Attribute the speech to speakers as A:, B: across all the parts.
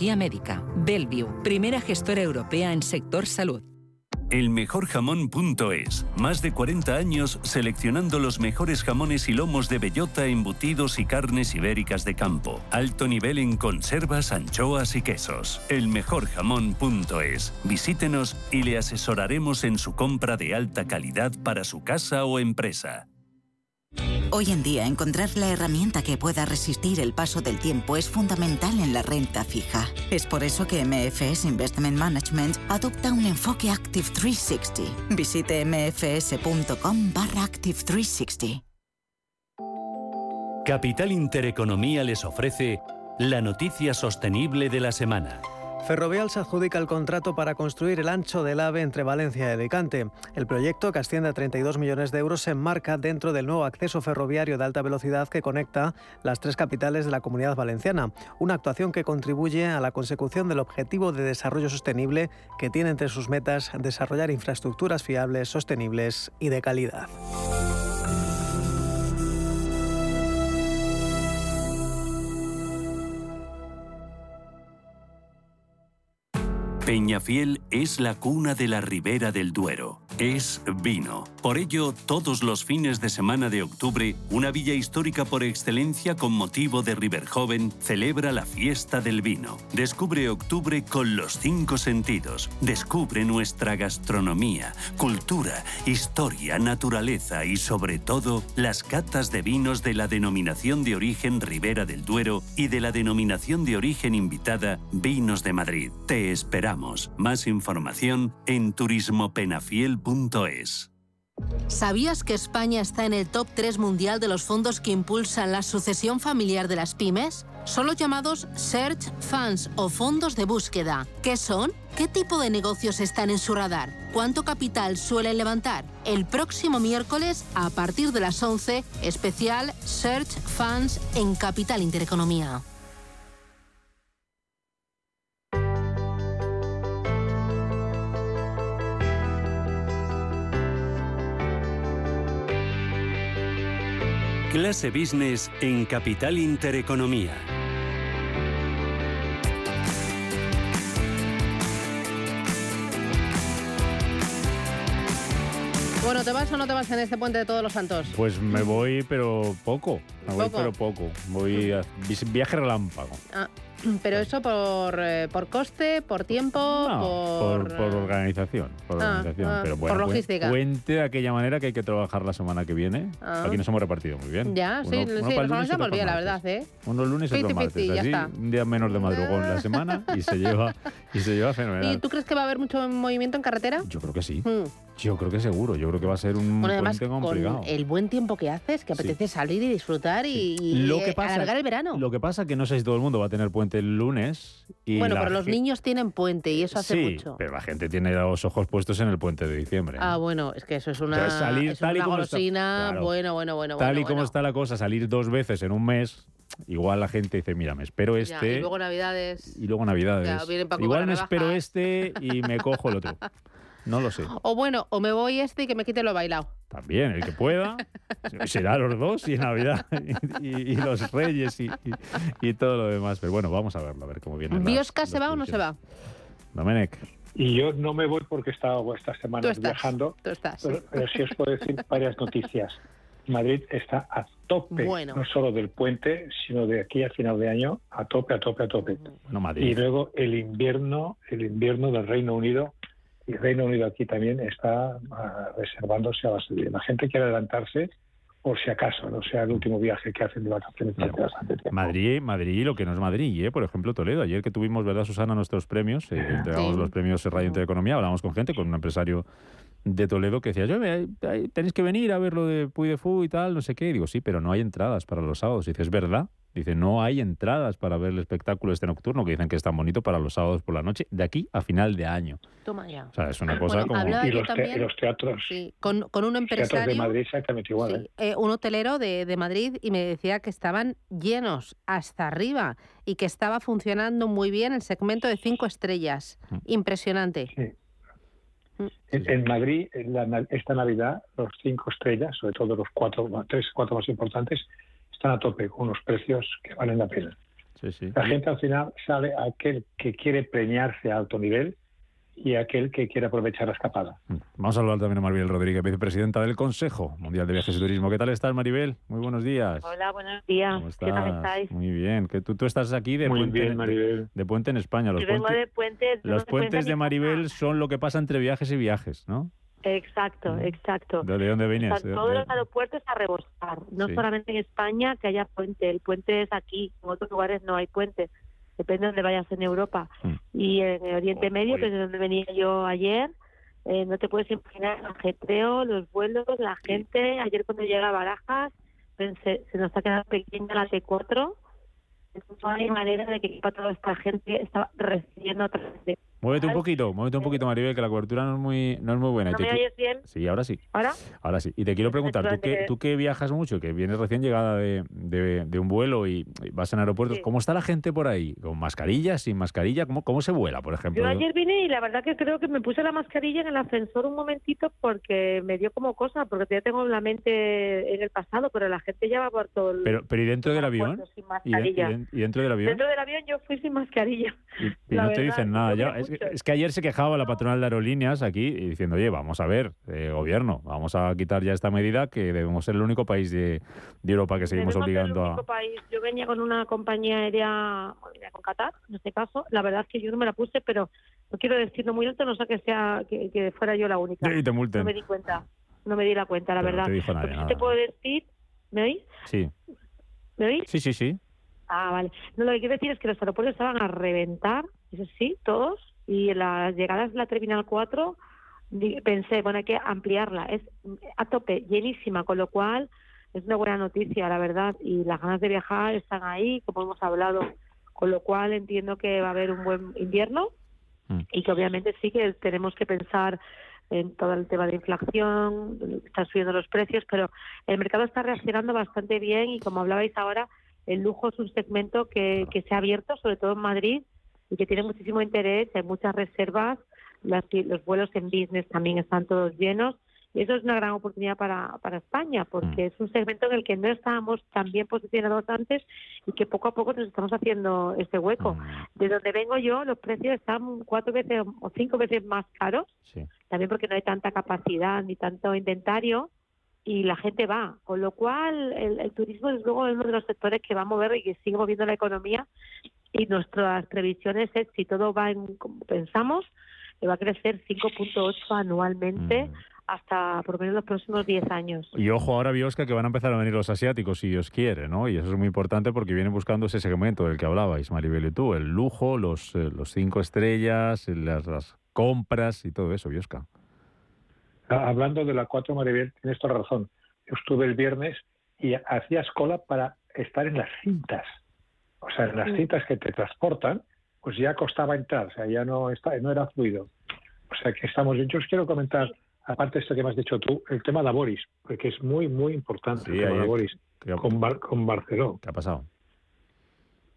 A: tecnología médica. Bellevue, primera gestora europea en sector salud.
B: Elmejorjamón.es. Más de 40 años seleccionando los mejores jamones y lomos de bellota, embutidos y carnes ibéricas de campo. Alto nivel en conservas, anchoas y quesos. Elmejorjamón.es. Visítenos y le asesoraremos en su compra de alta calidad para su casa o empresa.
C: Hoy en día encontrar la herramienta que pueda resistir el paso del tiempo es fundamental en la renta fija. Es por eso que MFS Investment Management adopta un enfoque Active 360. Visite mfs.com barra Active 360.
D: Capital Intereconomía les ofrece la noticia sostenible de la semana.
E: Ferrovial se adjudica el contrato para construir el ancho del AVE entre Valencia y Alicante. El proyecto, que asciende a 32 millones de euros, se enmarca dentro del nuevo acceso ferroviario de alta velocidad que conecta las tres capitales de la comunidad valenciana. Una actuación que contribuye a la consecución del objetivo de desarrollo sostenible que tiene entre sus metas desarrollar infraestructuras fiables, sostenibles y de calidad.
B: Peñafiel es la cuna de la Ribera del Duero. Es vino. Por ello, todos los fines de semana de octubre, una villa histórica por excelencia con motivo de River Joven celebra la fiesta del vino. Descubre octubre con los cinco sentidos. Descubre nuestra gastronomía, cultura, historia, naturaleza y sobre todo las catas de vinos de la denominación de origen Ribera del Duero y de la denominación de origen invitada Vinos de Madrid. Te esperamos. Más información en
F: ¿Sabías que España está en el top 3 mundial de los fondos que impulsan la sucesión familiar de las pymes? Son los llamados Search Funds o fondos de búsqueda. ¿Qué son? ¿Qué tipo de negocios están en su radar? ¿Cuánto capital suelen levantar? El próximo miércoles, a partir de las 11, especial Search Funds en Capital Intereconomía.
D: Clase Business en Capital Intereconomía.
G: Bueno, ¿te vas o no te vas en este puente de todos los santos?
H: Pues me voy, pero poco. Me voy,
G: ¿Poco?
H: pero poco. Voy a viaje relámpago.
G: Ah, pero eso por, eh, por coste, por tiempo,
H: No,
G: por...
H: por, por organización. Por,
G: Ah,
H: organización.
G: ah,
H: pero
G: por
H: bueno, cuen-
G: logística.
H: Cuente de aquella manera que hay que trabajar la semana que viene.
G: Ah.
H: Aquí nos hemos repartido muy bien.
G: Ya, sí,
H: Uno-
G: sí,
H: uno
G: nos organizamos
H: otro
G: bien, la verdad. ¿eh?
H: Unos lunes y otros martes.
G: ya
H: así,
G: está.
H: un día menos de madrugón la semana y se lleva, y se lleva
G: ¿Y
H: fenomenal.
G: tú crees que va a haber mucho movimiento en carretera?
H: Yo creo que sí.
G: Hmm.
H: Yo creo que seguro. Yo creo que va a ser un
G: Bueno, además,
H: puente
G: con
H: complicado.
G: el buen tiempo que haces, que
H: Sí.
G: apetece salir y disfrutar y, y,
H: Lo que
G: eh,
H: pasa,
G: alargar el verano.
H: Lo que pasa que no sé si todo el mundo va a tener puente el lunes. Y
G: bueno, pero los niños tienen puente y eso hace
H: sí,
G: mucho.
H: pero la gente tiene los ojos puestos en el puente de diciembre.
G: Ah, bueno, es que eso es una,
H: O sea, salir
G: es
H: tal y
G: una
H: como está-
G: golosina.
H: claro.
G: Bueno, bueno, bueno.
H: Tal
G: bueno,
H: y como
G: bueno.
H: está la cosa, salir dos veces en un mes, igual la gente dice, mira, me espero
G: Ya,
H: este
G: y luego Navidades.
H: y luego Navidades.
G: Ya,
H: igual me espero este y me cojo el otro. No lo sé.
G: O bueno, o me voy este y que me quite lo bailado.
H: También, el que pueda. Será los dos y Navidad y, y- y los Reyes y, y- y todo lo demás. Pero bueno, vamos a verlo, a ver cómo viene.
G: ¿Biosca se va o no se va?
H: Domenech.
I: Y yo no me voy porque he estado estas
G: Tú
I: semanas
G: estás.
I: viajando,
G: Tú estás.
I: pero, pero sí os puedo decir varias noticias. Madrid está a tope,
G: Bueno.
I: no solo del puente, sino de aquí a final de año, a tope, a tope, a tope.
H: No,
I: Y
H: Madrid.
I: luego el invierno, el invierno del Reino Unido, y Reino Unido aquí también está ah, reservándose a la salida. La gente quiere adelantarse por si acaso, no sea el último viaje que hacen de vacaciones durante bastante tiempo.
H: Madrid, Madrid, lo que no es Madrid, ¿eh? por ejemplo, Toledo. Ayer que tuvimos, ¿verdad, Susana, nuestros premios? Eh, entregamos
G: Sí.
H: los premios Radio Intereconomía, hablamos con gente, con un empresario de Toledo que decía, yo, tenéis que venir a ver lo de Puy de Fu y tal, no sé qué. Y digo, sí, pero no hay entradas para los sábados. Y dice, es verdad. Dice, no hay entradas para ver el espectáculo este nocturno, que dicen que es tan bonito para los sábados por la noche, de aquí a final de año.
G: Toma ya.
H: O sea, es una cosa
G: Bueno,
H: como...
I: Y los, te-
G: también.
I: los teatros,
G: Sí, con, con un
I: teatros de
G: empresario.
I: Madrid exactamente igual.
G: Sí,
I: ¿eh?
G: eh, un hotelero de, de Madrid y me decía que estaban llenos hasta arriba y que estaba funcionando muy bien el segmento de cinco estrellas.
H: Mm.
G: Impresionante.
I: Sí. En, en Madrid, en la esta Navidad, los cinco estrellas, sobre todo los cuatro, tres, cuatro más importantes, están a tope con unos precios que valen la pena.
H: Sí, sí.
I: La gente al final sale aquel que quiere preñarse a alto nivel y aquel que quiere aprovechar la escapada.
H: Mm. Vamos a hablar también a Maribel Rodríguez, vicepresidenta del Consejo Mundial de Viajes y Turismo. ¿Qué tal estás, Maribel? Muy buenos días.
J: Hola, buenos días.
H: ¿Cómo
J: ¿Qué tal
H: estás?
J: estáis?
H: Muy bien. Que tú, tú estás aquí de,
I: Muy
H: puente,
I: bien, Maribel.
H: de puente en España. Los
J: Yo vengo
H: puentes,
J: de puentes.
H: los puentes de Maribel son lo que pasa entre viajes y viajes, ¿no?
J: Exacto, exacto.
H: ¿De, de dónde?
J: Están
H: De-
J: todos los aeropuertos a rebosar. No
H: Sí.
J: solamente en España que haya puente. El puente es aquí. En otros lugares no hay puente. Depende de dónde vayas en Europa.
H: Mm.
J: Y en el Oriente Medio, que es de donde venía yo ayer, eh, no te puedes imaginar el ajetreo, los vuelos, la gente. Ayer cuando llegué a Barajas, pensé, se nos ha quedado pequeña la T4. No hay manera de que quepa toda esta gente. Estaba recibiendo otra vez.
H: Muévete un poquito, muévete un poquito, Maribel, que la cobertura no es muy, no es muy buena. Y
J: ¿No
H: te
J: me oyes bien?
H: Sí, ahora sí.
J: ¿Ahora?
H: Ahora sí. Y te quiero preguntar, tú que, tú que viajas mucho, que vienes recién llegada de, de- de un vuelo y, vas en aeropuertos,
J: Sí.
H: ¿cómo está la gente por ahí? ¿Con mascarilla, sin mascarilla? ¿Cómo, cómo se vuela, por ejemplo?
J: Yo ayer vine y la verdad que creo que me puse la mascarilla en el ascensor un momentito porque me dio como cosa, porque ya tengo la mente en el pasado, pero la gente ya va por todo el
H: Pero, pero ¿y dentro del avión? ¿Y, de- y
J: mascarilla.
H: den- y dentro del avión?
J: Dentro del avión yo fui sin mascarilla.
H: Y, no te dicen nada ya. Es que,
J: escucho.
H: es que ayer se quejaba la patronal de aerolíneas aquí diciendo, oye, vamos a ver, eh, gobierno, vamos a quitar ya esta medida que debemos ser el único país de, de Europa que seguimos
J: Debemos
H: obligando
J: el
H: a...
J: único país. Yo venía con una compañía aérea, con Qatar, en este caso. La verdad es que yo no me la puse, pero no quiero decirlo muy alto, no sé que sea que, que fuera yo la única.
H: Y te multen.
J: No me di cuenta, no me di la cuenta, la
H: Pero no
J: verdad.
H: te dijo nadie
J: Lo que sí
H: nada.
J: te puedo decir, ¿me oís?
H: Sí,
J: ¿Me oís?
H: sí, sí, sí.
J: Ah, vale. No, lo que quiero decir es que los aeropuertos estaban a reventar, eso sí, todos, y las llegadas de la Terminal 4 di- pensé, bueno, hay que ampliarla. Es a tope, llenísima, con lo cual es una buena noticia, la verdad, y las ganas de viajar están ahí, como hemos hablado, con lo cual entiendo que va a haber un buen invierno
H: Mm.
J: y que obviamente sí que tenemos que pensar en todo el tema de inflación, están subiendo los precios, pero el mercado está reaccionando bastante bien y como hablabais ahora, el lujo es un segmento que, que se ha abierto, sobre todo en Madrid, y que tiene muchísimo interés, hay muchas reservas, las- los vuelos en business también están todos llenos, y eso es una gran oportunidad para, para España, porque es un segmento en el que no estábamos tan bien posicionados antes y que poco a poco nos estamos haciendo ese hueco. De donde vengo yo, los precios están cuatro veces o cinco veces más caros,
H: Sí.
J: también porque no hay tanta capacidad ni tanto inventario y la gente va, con lo cual el, el turismo desde luego es uno de los sectores que va a mover y que sigue moviendo la economía y nuestras previsiones es si todo va en como pensamos que va a crecer 5.8 anualmente
H: Mm.
J: hasta por lo menos los próximos 10 años.
H: Y ojo ahora, Biosca, que van a empezar a venir los asiáticos, si Dios quiere, ¿no? Y eso es muy importante porque vienen buscando ese segmento del que hablabais, Maribel y tú, el lujo, los, eh, los cinco estrellas, las, las compras y todo eso, Biosca.
I: Ah, Hablando de la 4 Maribel, tienes toda la razón. Yo estuve el viernes y hacías cola para estar en las cintas. O sea, en las cintas que te transportan, pues ya costaba entrar, o sea, ya no, está, no era fluido. O sea, que estamos bien. Yo os quiero comentar, aparte de esto que me has dicho tú, el tema de Aboris, porque es muy, muy importante
H: Sí,
I: el tema
H: ahí-
I: de Aboris
H: ¿Qué ha,
I: con, Bar- con Barceló.
H: qué ha pasado?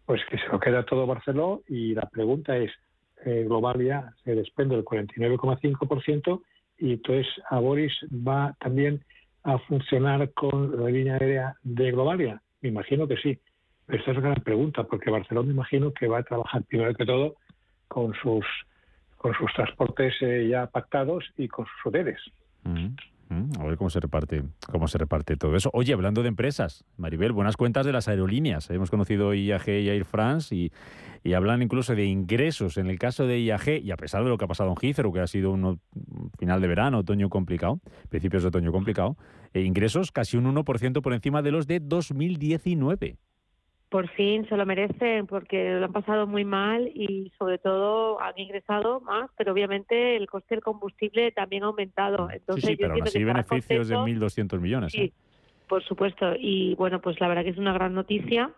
I: Pues que se lo queda todo Barceló y la pregunta es, eh, Globalia se desprende del 49,5% y entonces Aboris va también a funcionar con la línea aérea de Globalia. Me imagino que sí. Esta es una gran pregunta porque Barceló me imagino que va a trabajar primero que todo con sus con sus transportes eh, ya pactados y con sus hoteles.
H: Mm, mm, A ver cómo se reparte, cómo se reparte todo eso. Oye, hablando de empresas, Maribel, buenas cuentas de las aerolíneas. Hemos conocido IAG y Air France y, hablan incluso de ingresos. En el caso de IAG, y a pesar de lo que ha pasado en Heathrow, que ha sido un final de verano, otoño complicado, principios de otoño complicado, eh, ingresos casi un 1% por encima de los de 2019.
J: Por fin se lo merecen porque lo han pasado muy mal y sobre todo han ingresado más, pero obviamente el coste del combustible también ha aumentado. Entonces,
H: sí, sí,
J: yo
H: pero aún así beneficios de
J: contentos.
H: 1.200 millones.
J: Sí,
H: ¿eh?
J: por supuesto. Y bueno, pues la verdad que es una gran noticia,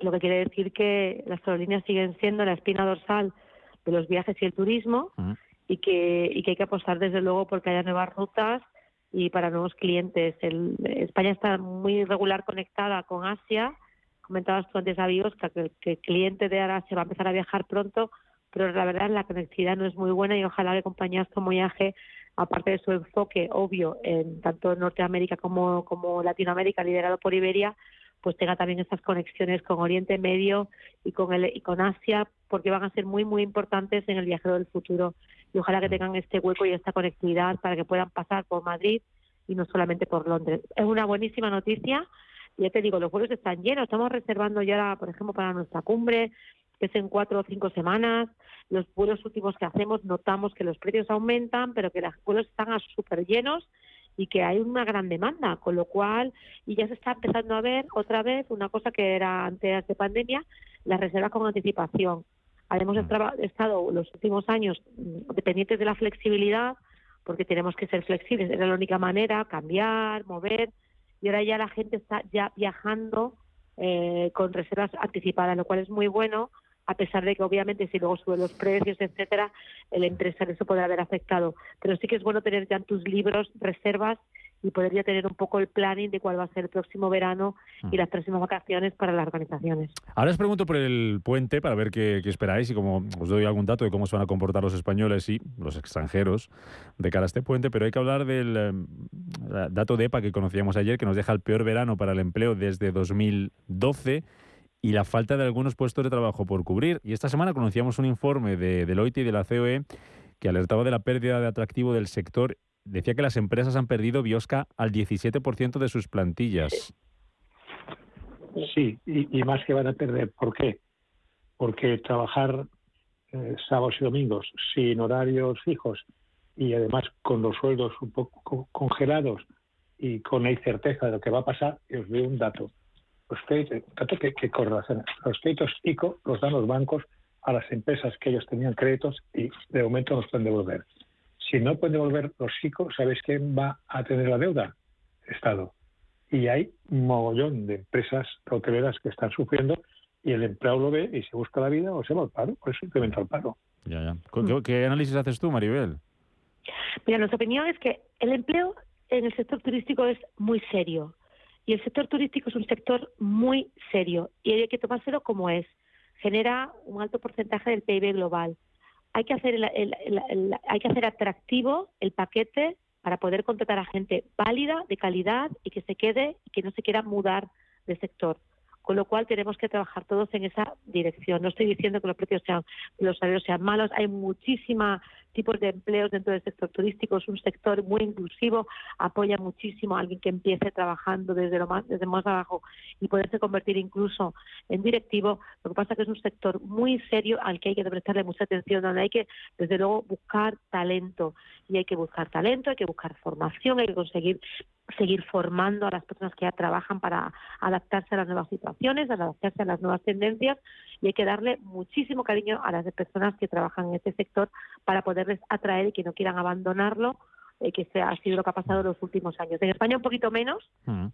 J: lo que quiere decir que las aerolíneas siguen siendo la espina dorsal de los viajes y el turismo y que, y que hay que apostar desde luego porque haya nuevas rutas y para nuevos clientes. El- España está muy regular conectada con Asia. Comentabas tú antes, Avios, que, que el cliente de Asia va a empezar a viajar pronto, pero la verdad la conectividad no es muy buena y ojalá que compañías como IAG, aparte de su enfoque obvio en tanto Norteamérica como, como Latinoamérica, liderado por Iberia, pues tenga también esas conexiones con Oriente Medio y con el, y con Asia, porque van a ser muy muy importantes en el viajero del futuro. Y ojalá que tengan este hueco y esta conectividad para que puedan pasar por Madrid y no solamente por Londres. Es una buenísima noticia. Ya te digo, los vuelos están llenos. Estamos reservando ya, por ejemplo, para nuestra cumbre, que es en cuatro o cinco semanas. Los vuelos últimos que hacemos notamos que los precios aumentan, pero que los vuelos están súper llenos y que hay una gran demanda, con lo cual, y ya se está empezando a ver otra vez una cosa que era antes de pandemia, las reservas con anticipación. Hemos mm. estado los últimos años mm, dependientes de la flexibilidad, porque tenemos que ser flexibles, era la única manera, cambiar, mover, y ahora ya la gente está ya viajando eh, con reservas anticipadas, lo cual es muy bueno a pesar de que obviamente si luego suben los precios, etcétera, el empresario eso puede haber afectado. Pero sí que es bueno tener ya en tus libros reservas y poder ya tener un poco el planning de cuál va a ser el próximo verano y mm. las próximas vacaciones para las organizaciones.
H: Ahora os pregunto por el puente para ver qué, esperáis y como os doy algún dato de cómo se van a comportar los españoles y los extranjeros de cara a este puente, pero hay que hablar del eh, dato de EPA que conocíamos ayer que nos deja el peor verano para el empleo desde 2012 y la falta de algunos puestos de trabajo por cubrir. Y esta semana conocíamos un informe de Deloitte y de la COE que alertaba de la pérdida de atractivo del sector. Decía que las empresas han perdido biosca al 17% de sus plantillas.
I: Sí, y, más que van a perder. ¿Por qué? Porque trabajar eh, sábados y domingos sin horarios fijos y además con los sueldos un poco congelados y con la incerteza de lo que va a pasar, os doy un dato los créditos, que, que los créditos ICO los dan los bancos a las empresas que ellos tenían créditos y de momento los pueden devolver. Si no pueden devolver los ICO, ¿sabéis quién va a tener la deuda? Estado. Y hay un mogollón de empresas hoteleras que están sufriendo y el empleado lo ve y se busca la vida o se va al paro, por eso incrementa el paro.
H: Ya, ya. ¿Qué, ¿Qué análisis haces tú, Maribel?
J: Mira, nuestra opinión es que el empleo en el sector turístico es muy serio. Y el sector turístico es un sector muy serio y hay que tomárselo como es. Genera un alto porcentaje del PIB global. Hay que hacer, hay que hacer atractivo el paquete para poder contratar a gente válida, de calidad y que se quede y que no se quiera mudar del sector con lo cual tenemos que trabajar todos en esa dirección. No estoy diciendo que los precios sean, los salarios sean malos, hay muchísimos tipos de empleos dentro del sector turístico, es un sector muy inclusivo, apoya muchísimo a alguien que empiece trabajando desde lo más, desde más abajo y poderse convertir incluso en directivo. Lo que pasa es que es un sector muy serio al que hay que prestarle mucha atención, donde hay que, desde luego, buscar talento. Y hay que buscar talento, hay que buscar formación, hay que conseguir seguir formando a las personas que ya trabajan para adaptarse a las nuevas situaciones, adaptarse a las nuevas tendencias y hay que darle muchísimo cariño a las personas que trabajan en este sector para poderles atraer y que no quieran abandonarlo, eh, que ha sido lo que ha pasado en los últimos años. En España un poquito menos, mm.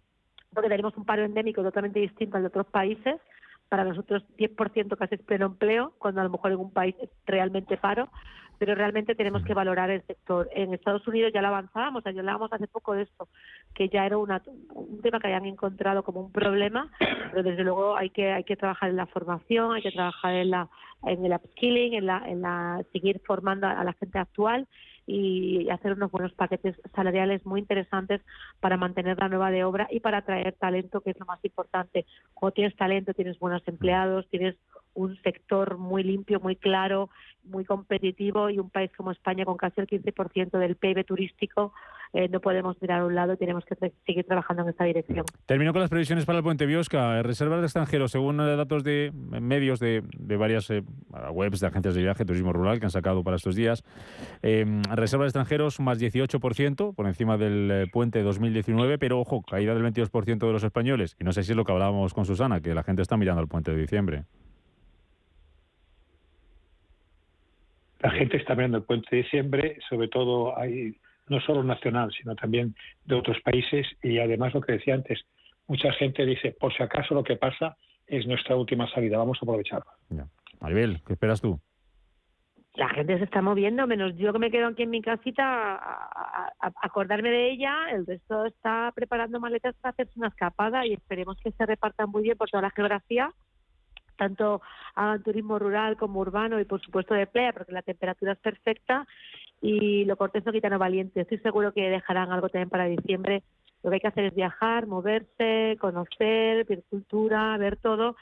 J: porque tenemos un paro endémico totalmente distinto al de otros países, para nosotros 10% casi es pleno empleo, cuando a lo mejor en un país es realmente paro, pero realmente tenemos que valorar el sector. En Estados Unidos ya lo avanzábamos, ya hablábamos hace poco de esto, que ya era una, un tema que habían encontrado como un problema, pero desde luego hay que hay que trabajar en la formación, hay que trabajar en la en el upskilling, en la, en la seguir formando a la gente actual y hacer unos buenos paquetes salariales muy interesantes para mantener la nueva de obra y para atraer talento, que es lo más importante. Cuando tienes talento, tienes buenos empleados, tienes un sector muy limpio, muy claro, muy competitivo y un país como España con casi el 15% del PIB turístico, eh, no podemos mirar a un lado tenemos que seguir trabajando en esta dirección.
H: Termino con las previsiones para el puente Biosca. Reservas de extranjeros, según datos de medios de, varias eh, webs de agencias de viaje, turismo rural que han sacado para estos días, eh, reservas de extranjeros más 18% por encima del eh, puente 2019, pero ojo, caída del 22% de los españoles. Y no sé si es lo que hablábamos con Susana, que la gente está mirando al puente de diciembre.
I: La gente está mirando el puente de diciembre, sobre todo hay no solo nacional, sino también de otros países y además lo que decía antes, mucha gente dice, por si acaso lo que pasa es nuestra última salida, vamos a aprovecharlo.
H: Maribel, ¿qué esperas tú?
J: La gente se está moviendo, menos yo que me quedo aquí en mi casita a, acordarme de ella, el resto está preparando maletas para hacerse una escapada y esperemos que se repartan muy bien por toda la geografía tanto hagan turismo rural como urbano y por supuesto de playa, porque la temperatura es perfecta y lo cortés no quita no valiente. Estoy seguro que dejarán algo también para diciembre Lo que hay que hacer es viajar, moverse, conocer, ver cultura, ver todo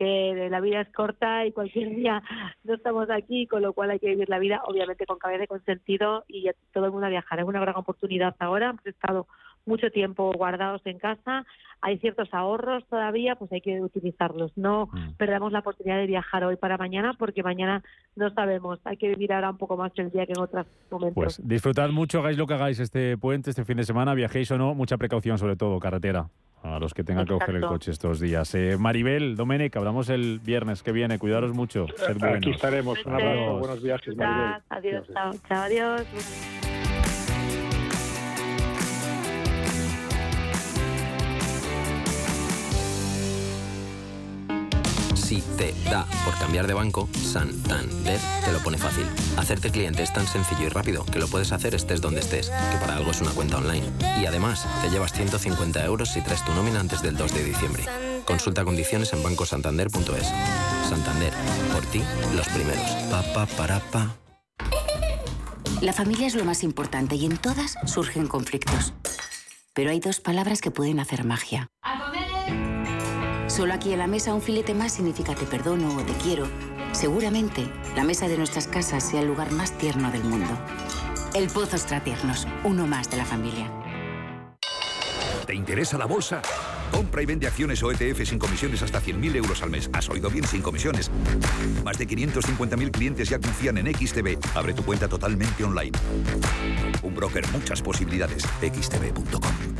J: que la vida es corta y cualquier día no estamos aquí, con lo cual hay que vivir la vida, obviamente con cabeza y con sentido, y todo el mundo a viajar. Es una gran oportunidad ahora, hemos estado mucho tiempo guardados en casa, hay ciertos ahorros todavía, pues hay que utilizarlos. No mm. perdamos la oportunidad de viajar hoy para mañana, porque mañana no sabemos. Hay que vivir ahora un poco más el día que en otros momentos.
H: Pues disfrutad mucho, hagáis lo que hagáis este puente, este fin de semana, viajéis o no, mucha precaución sobre todo, carretera. A los que tengan que coger el coche estos días. Eh, Maribel, Domenech, hablamos el viernes que viene. Cuidaros mucho.
I: Aquí estaremos. Un abrazo. Buenos viajes, Maribel.
J: Adiós. Chao, chao. Adiós.
K: Si te da por cambiar de banco, Santander te lo pone fácil. Hacerte cliente es tan sencillo y rápido que lo puedes hacer estés donde estés, que para algo es una cuenta online. Y además, te llevas 150 euros si traes tu nómina antes del 2 de diciembre. Consulta condiciones en bancosantander.es. Santander, por ti, los primeros. Pa, pa, para, pa.
L: La familia es lo más importante y en todas surgen conflictos. Pero hay dos palabras que pueden hacer magia. Solo aquí en la mesa un filete más significa te perdono o te quiero. Seguramente la mesa de nuestras casas sea el lugar más tierno del mundo. El Pozo Tiernos, uno más de la familia.
M: ¿Te interesa la bolsa? Compra y vende acciones o ETF sin comisiones hasta 100.000 euros al mes. ¿Has oído bien? Sin comisiones. Más de 550.000 clientes ya confían en XTB. Abre tu cuenta totalmente online. Un broker, muchas posibilidades. xtb.com.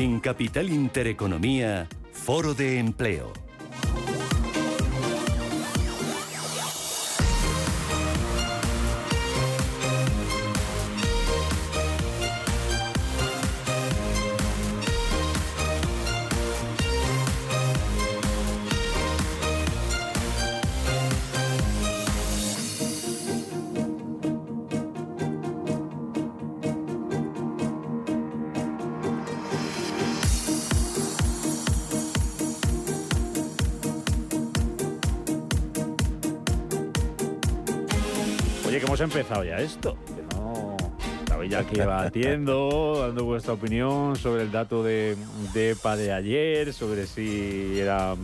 B: En Capital Intereconomía, Foro de Empleo.
H: Empezado ya esto, que no estabais ya aquí debatiendo, dando vuestra opinión sobre el dato de, de EPA de ayer, sobre si era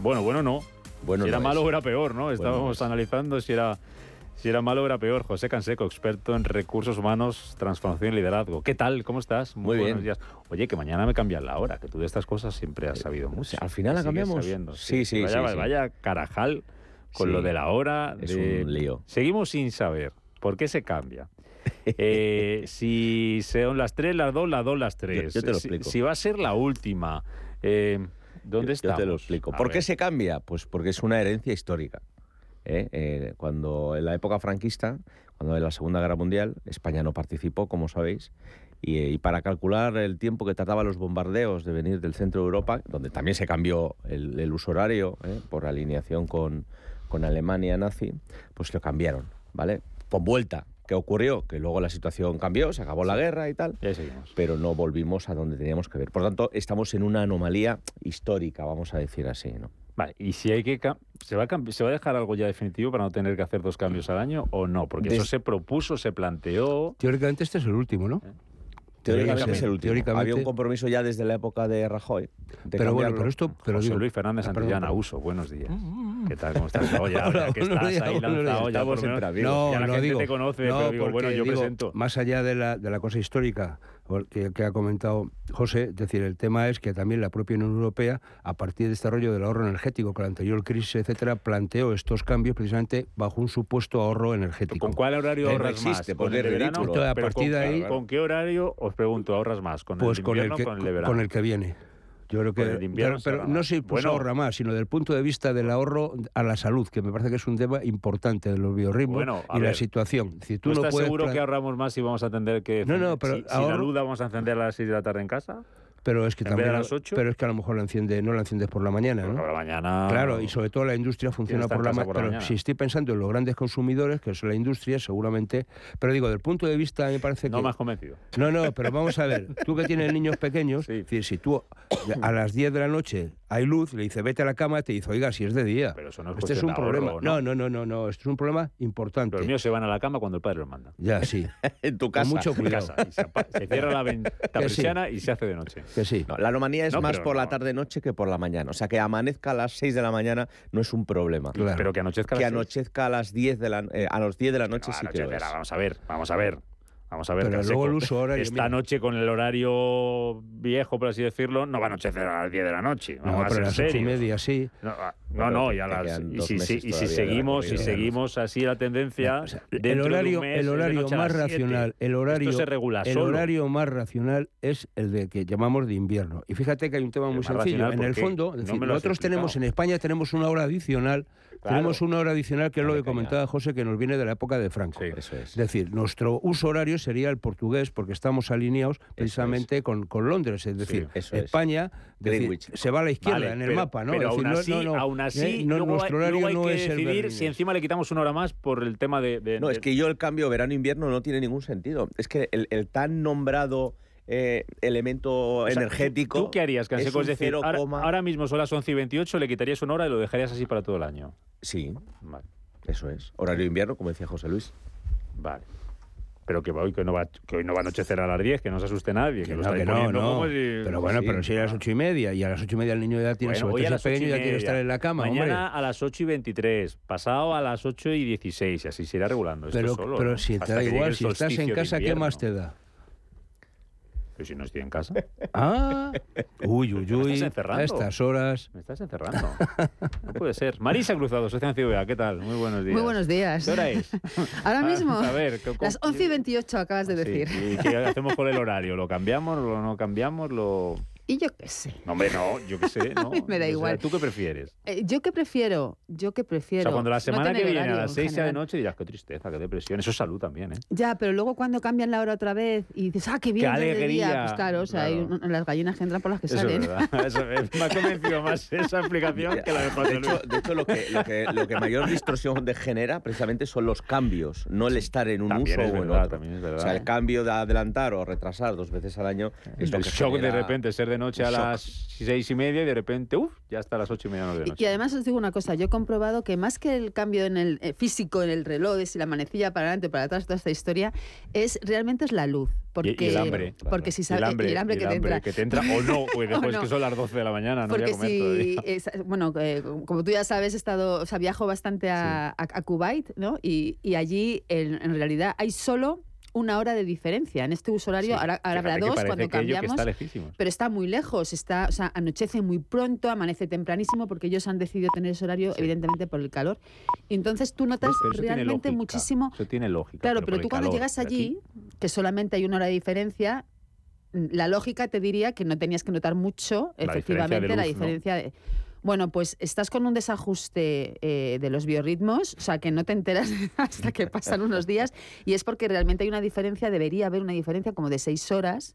H: bueno, bueno no, bueno si era malo o era peor, ¿no? Estábamos analizando si era si era malo o era peor. José Canseco, experto en recursos humanos, transformación y liderazgo. ¿Qué tal? ¿Cómo estás?
N: Muy, bien.
H: Días. Oye, que mañana me cambian la hora, que tú de estas cosas siempre has sabido mucho.
N: al final la cambiamos.
H: Sí, sí, vaya, sí, Vaya carajal con lo de la hora.
N: Es un lío.
H: Seguimos sin saber por qué se cambia. Eh, si son las 3, las 2, las 2, las 3.
N: Yo, te lo explico.
H: Si, va a ser la última. Eh, ¿Dónde está?
N: Yo te lo explico. ¿Por qué se cambia? Pues porque es una herencia histórica. ¿eh? cuando en la época franquista, cuando en la Segunda Guerra Mundial, España no participó, como sabéis, y, para calcular el tiempo que trataba los bombardeos de venir del centro de Europa, donde también se cambió el, el uso horario por alineación con, con Alemania nazi, pues lo cambiaron, ¿vale? Con vuelta, ¿Qué ocurrió? Que luego la situación cambió, se acabó la guerra y tal, pero no volvimos a donde teníamos que ver. Por tanto, estamos en una anomalía histórica, vamos a decir así, ¿no?
H: Vale, y si hay que se va, a ¿se va a dejar algo ya definitivo para no tener que hacer dos cambios al año o no? Porque eso se propuso, se planteó.
N: Teóricamente este es el último, ¿no? Eh. Teóricamente, es Había un compromiso ya desde la época de Rajoy.
O: Pero bueno, pero esto. Pero
H: José Luis Fernández
O: ah,
H: Santillana, uso, buenos días. Mm, mm, ¿Qué tal? ¿Cómo estás? No,
O: Hola,
H: ya que estás
O: días,
H: ahí lanzado, ya por menos,
O: no,
H: ya
O: digo,
H: te conoce,
O: no, porque,
H: yo presento.
O: Más allá de la, de la cosa histórica que, ha comentado José, es decir, el tema es que también la propia Unión Europea, a partir de este rollo del ahorro energético, con la anterior crisis, etcétera, planteó estos cambios precisamente bajo un supuesto ahorro energético.
H: ¿Con cuál horario
O: eh,
H: ahorras más? ¿Con el verano?
O: A partir
H: con,
O: de ahí,
H: ¿Con qué horario, os pregunto, ahorras más? ¿Con
O: pues
H: el invierno,
O: con, el que.
H: Con el
O: que viene. Yo creo que.
H: Pues
O: pero no se ahorra más, sino del punto de vista del ahorro a la salud, que me parece que es un tema importante de los biorritmos
H: bueno,
O: y la situación. Si tú no
H: estás seguro que ahorramos más si vamos a atender que.
O: No, no, pero.
H: Si, la vamos a encender a las 6 de la tarde en casa?
O: Pero es que también pero es que a lo mejor no la enciendes por la mañana, ¿no?
H: Por la mañana.
O: Claro, y sobre todo la industria funciona por la, mañana. Pero si estoy pensando en los grandes consumidores, que es la industria, seguramente, pero digo, del punto de vista me parece
H: no
O: que No
H: me has convencido.
O: No, no, pero vamos a ver, tú que tienes niños pequeños, si tú a las 10 de la noche hay luz, le dice, "Vete a la cama", te dice, "Oiga, si es de día."
H: Pero eso no es
O: Este es un problema. ¿no?
H: no,
O: no, no, no, esto es un problema importante.
H: Los míos se van a la cama cuando el padre los manda.
O: Ya, sí.
N: en tu casa.
O: Con
H: mucho
O: cuidado.
H: Casa, y se, se, cierra la ventana y se hace de noche.
O: Que sí.
N: La anomalía es más por la tarde-noche que por la mañana. O sea, que amanezca a las 6 de la mañana no es un problema.
O: Claro.
H: Pero que anochezca, a las,
N: que 10 de la, eh, a los 10 de la noche sí que.
H: Vamos a ver, vamos a ver. Vamos a ver.
O: Pero luego el uso ahora.
H: Esta noche con el horario viejo, por así decirlo, no va a anochecer a las 10 de la noche.
O: No,
H: no
O: pero a las 8 y media sí.
H: No, ah, no,
N: ya
H: las. Y si, y seguimos, si seguimos así la tendencia.
O: El horario, el horario más racional, el horario,
H: se regula
O: el horario más racional es el de que llamamos de invierno. Y fíjate que hay un tema muy sencillo. En el fondo, nosotros tenemos en España tenemos una hora adicional
H: Claro.
O: Tenemos una hora adicional que es lo que comentaba José, que nos viene de la época de Franco.
N: Sí, eso es.
O: es. decir, nuestro uso horario sería el portugués porque estamos alineados precisamente es. con, con, Londres. Es decir,
N: sí, eso
O: España es.
N: Decir,
O: se va a la izquierda
H: vale,
O: en el
H: pero,
O: mapa. ¿no?
H: Pero aún, así,
O: no, no,
H: aún, así,
O: eh, no,
H: luego,
O: nuestro horario
H: luego hay
O: no es
H: decidir
O: el
H: si encima le quitamos una hora más por el tema de... de
N: no,
H: de...
N: es que yo el cambio verano-invierno no tiene ningún sentido. Es que el, el tan nombrado eh, elemento
H: o sea,
N: energético.
H: ¿Tú qué harías, Canseco?
N: Es,
H: es decir,
N: 0,
H: ahora, ahora, mismo son las 11 y 28, le quitarías una hora y lo dejarías así para todo el año.
N: Sí,
H: vale.
N: eso es. Horario invierno, como decía José Luis.
H: Vale pero que hoy, que, no va, que hoy no va a anochecer a las 10, que no se asuste nadie. Que,
O: que, no, que no, no.
H: Y...
O: Pero bueno,
N: sí,
O: pero si a las 8 y media, y a las 8 y media el niño ya tiene,
H: bueno,
O: sobre todo si pequeño, ya tiene
H: que
O: estar en la cama.
H: Mañana
O: hombre.
H: a las 8 y 23, pasado a las 8 y 16, y así se irá regulando.
O: Pero, esto
H: solo,
O: pero si te da igual, si estás en casa, ¿qué más te da?
H: Si no estoy en casa.
O: Ah, uy, uy, uy.
H: ¿Me estás encerrando?
O: A estas horas.
H: Me estás encerrando. No puede ser. Marisa Cruzado, Sociedad CVA, ¿qué tal? Muy buenos días.
G: Muy buenos días.
H: ¿Qué hora es?
G: Ahora
H: ah,
G: mismo.
H: A ver, ¿cómo?
G: las 11 y 28 acabas de decir.
H: ¿Y qué hacemos con el horario? ¿Lo cambiamos? ¿Lo no cambiamos? ¿Lo.?
G: Yo qué sé.
H: No, hombre, no, yo qué sé, no.
G: Me da igual.
H: O ¿Tú qué prefieres?
G: Eh, yo qué prefiero, yo qué prefiero.
H: O sea, cuando la semana que viene a las 6 de noche dirás, qué tristeza, qué depresión, eso es salud también, ¿eh?
G: Ya, pero luego cuando cambian la hora otra vez y dices, ah, qué bien, qué
H: alegría.
G: Pues claro, o sea, hay las gallinas que entran por las que
H: eso
G: salen.
H: Es verdad. Eso es, me ha convencido más esa explicación que la de José
N: De hecho, lo, que, mayor distorsión genera precisamente son los cambios, no el estar en un uso o en O sea, el ¿eh? cambio de adelantar o retrasar dos veces al año es
H: el lo
N: que
H: shock de repente ser de noche a las seis y media y de repente, uff, ya hasta las ocho y media de noche.
G: Y además os digo una cosa, yo he comprobado que más que el cambio en el eh, físico en el reloj, de si la manecilla para adelante o para atrás, toda esta historia, es realmente es la luz. Porque,
H: y, el hambre.
G: Porque si sabe,
H: el hambre,
G: el hambre, que,
H: el
G: te
H: hambre que, te entra. o no, después que son las 12 de la mañana, no porque voy a comer
G: bueno, eh, como tú ya sabes, he estado, o sea, viajo bastante a, a, a Kuwait, ¿no? Y, allí en realidad hay solo una hora de diferencia. En este uso horario ahora, ahora habrá dos cuando cambiamos.
H: Está
G: pero está muy lejos, está, o sea, anochece muy pronto, amanece tempranísimo, porque ellos han decidido tener ese horario, evidentemente, por el calor. Y entonces tú notas realmente muchísimo.
H: Eso tiene lógica.
G: Claro, pero, tú cuando llegas allí, que solamente hay una hora de diferencia, mm, la lógica te diría que no tenías que notar mucho,
H: la
G: efectivamente, diferencia
H: luz, la
G: diferencia de bueno, pues estás con un desajuste eh, de los biorritmos, o sea, que no te enteras hasta que pasan unos días, y es porque realmente hay una diferencia, debería haber una diferencia como de seis horas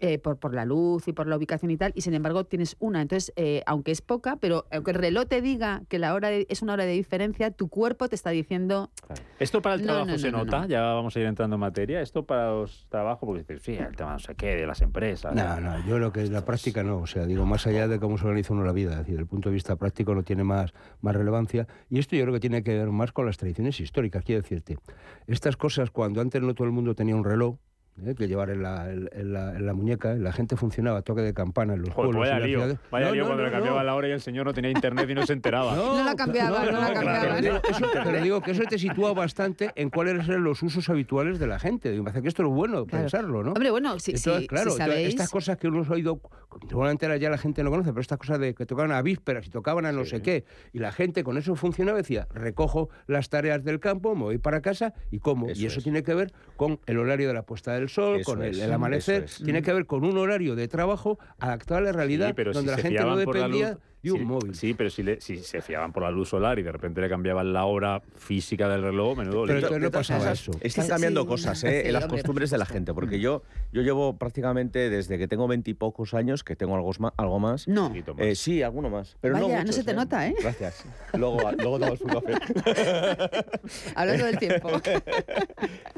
G: eh, por, por, la luz y por la ubicación y tal, y sin embargo tienes una. Entonces, eh, aunque es poca, pero aunque el reloj te diga que la hora de, es una hora de diferencia, tu cuerpo te está diciendo...
H: Esto para el trabajo se nota, ya vamos a ir entrando en materia, esto para los trabajos, porque dices, sí, el tema no sé qué, de las empresas...
O: No, no, yo lo que es la práctica no, o sea, digo, más allá de cómo se organiza uno la vida, es decir, desde el punto de vista práctico no tiene más, más relevancia, y esto yo creo que tiene que ver más con las tradiciones históricas, quiero decirte, estas cosas cuando antes no todo el mundo tenía un reloj, ¿eh? que llevar en la, en, en la, en la muñeca. La gente funcionaba a toque de campana en los
H: Joder,
O: pueblos.
H: vaya lío,
O: ciudades.
H: vaya
O: No,
H: lío
O: no,
H: cuando
O: no,
H: le cambiaba
O: no.
H: la hora y el señor no tenía internet y no se enteraba.
G: No la cambiaba, no, la cambiaba.
O: Pero eso, pero digo que eso te sitúa bastante en cuáles eran los usos habituales de la gente. Me parece que esto es bueno
G: Claro.
O: pensarlo, ¿no?
G: Hombre, bueno, si,
O: Entonces,
G: si-
O: claro,
G: si
O: entonces,
G: sabéis...
O: estas cosas que uno ha oído, seguramente ahora ya la gente no conoce, pero estas cosas de que tocaban a vísperas y tocaban a no sé qué, y la gente con eso funcionaba, decía, recojo las tareas del campo, me voy para casa y como. Y eso
N: es.
O: tiene que ver con el horario de la puesta del sol,
N: Eso
O: con el,
N: es,
O: el amanecer,
N: es.
O: tiene que ver con un horario de trabajo adaptado a la realidad,
H: Sí, pero
O: donde
H: si
O: la gente no
H: por la
O: dependía
H: luz-
O: un
H: sí,
O: móvil.
H: Sí, pero si, le- si se fiaban por la luz solar y de repente le cambiaban la hora física del reloj, menudo
O: Pero no pasaba eso.
N: Están cambiando
G: sí,
N: cosas ¿eh?
G: sí,
N: en las
G: hombre,
N: costumbres de la gente, porque yo, yo llevo prácticamente desde que tengo veintipocos años, que tengo algo, algo más.
G: No.
N: Eh, sí, alguno más. Pero no,
G: Vaya, no
N: muchos,
G: se te nota, ¿eh?
N: Gracias. Luego, luego tomamos un café.
G: Hablando del tiempo.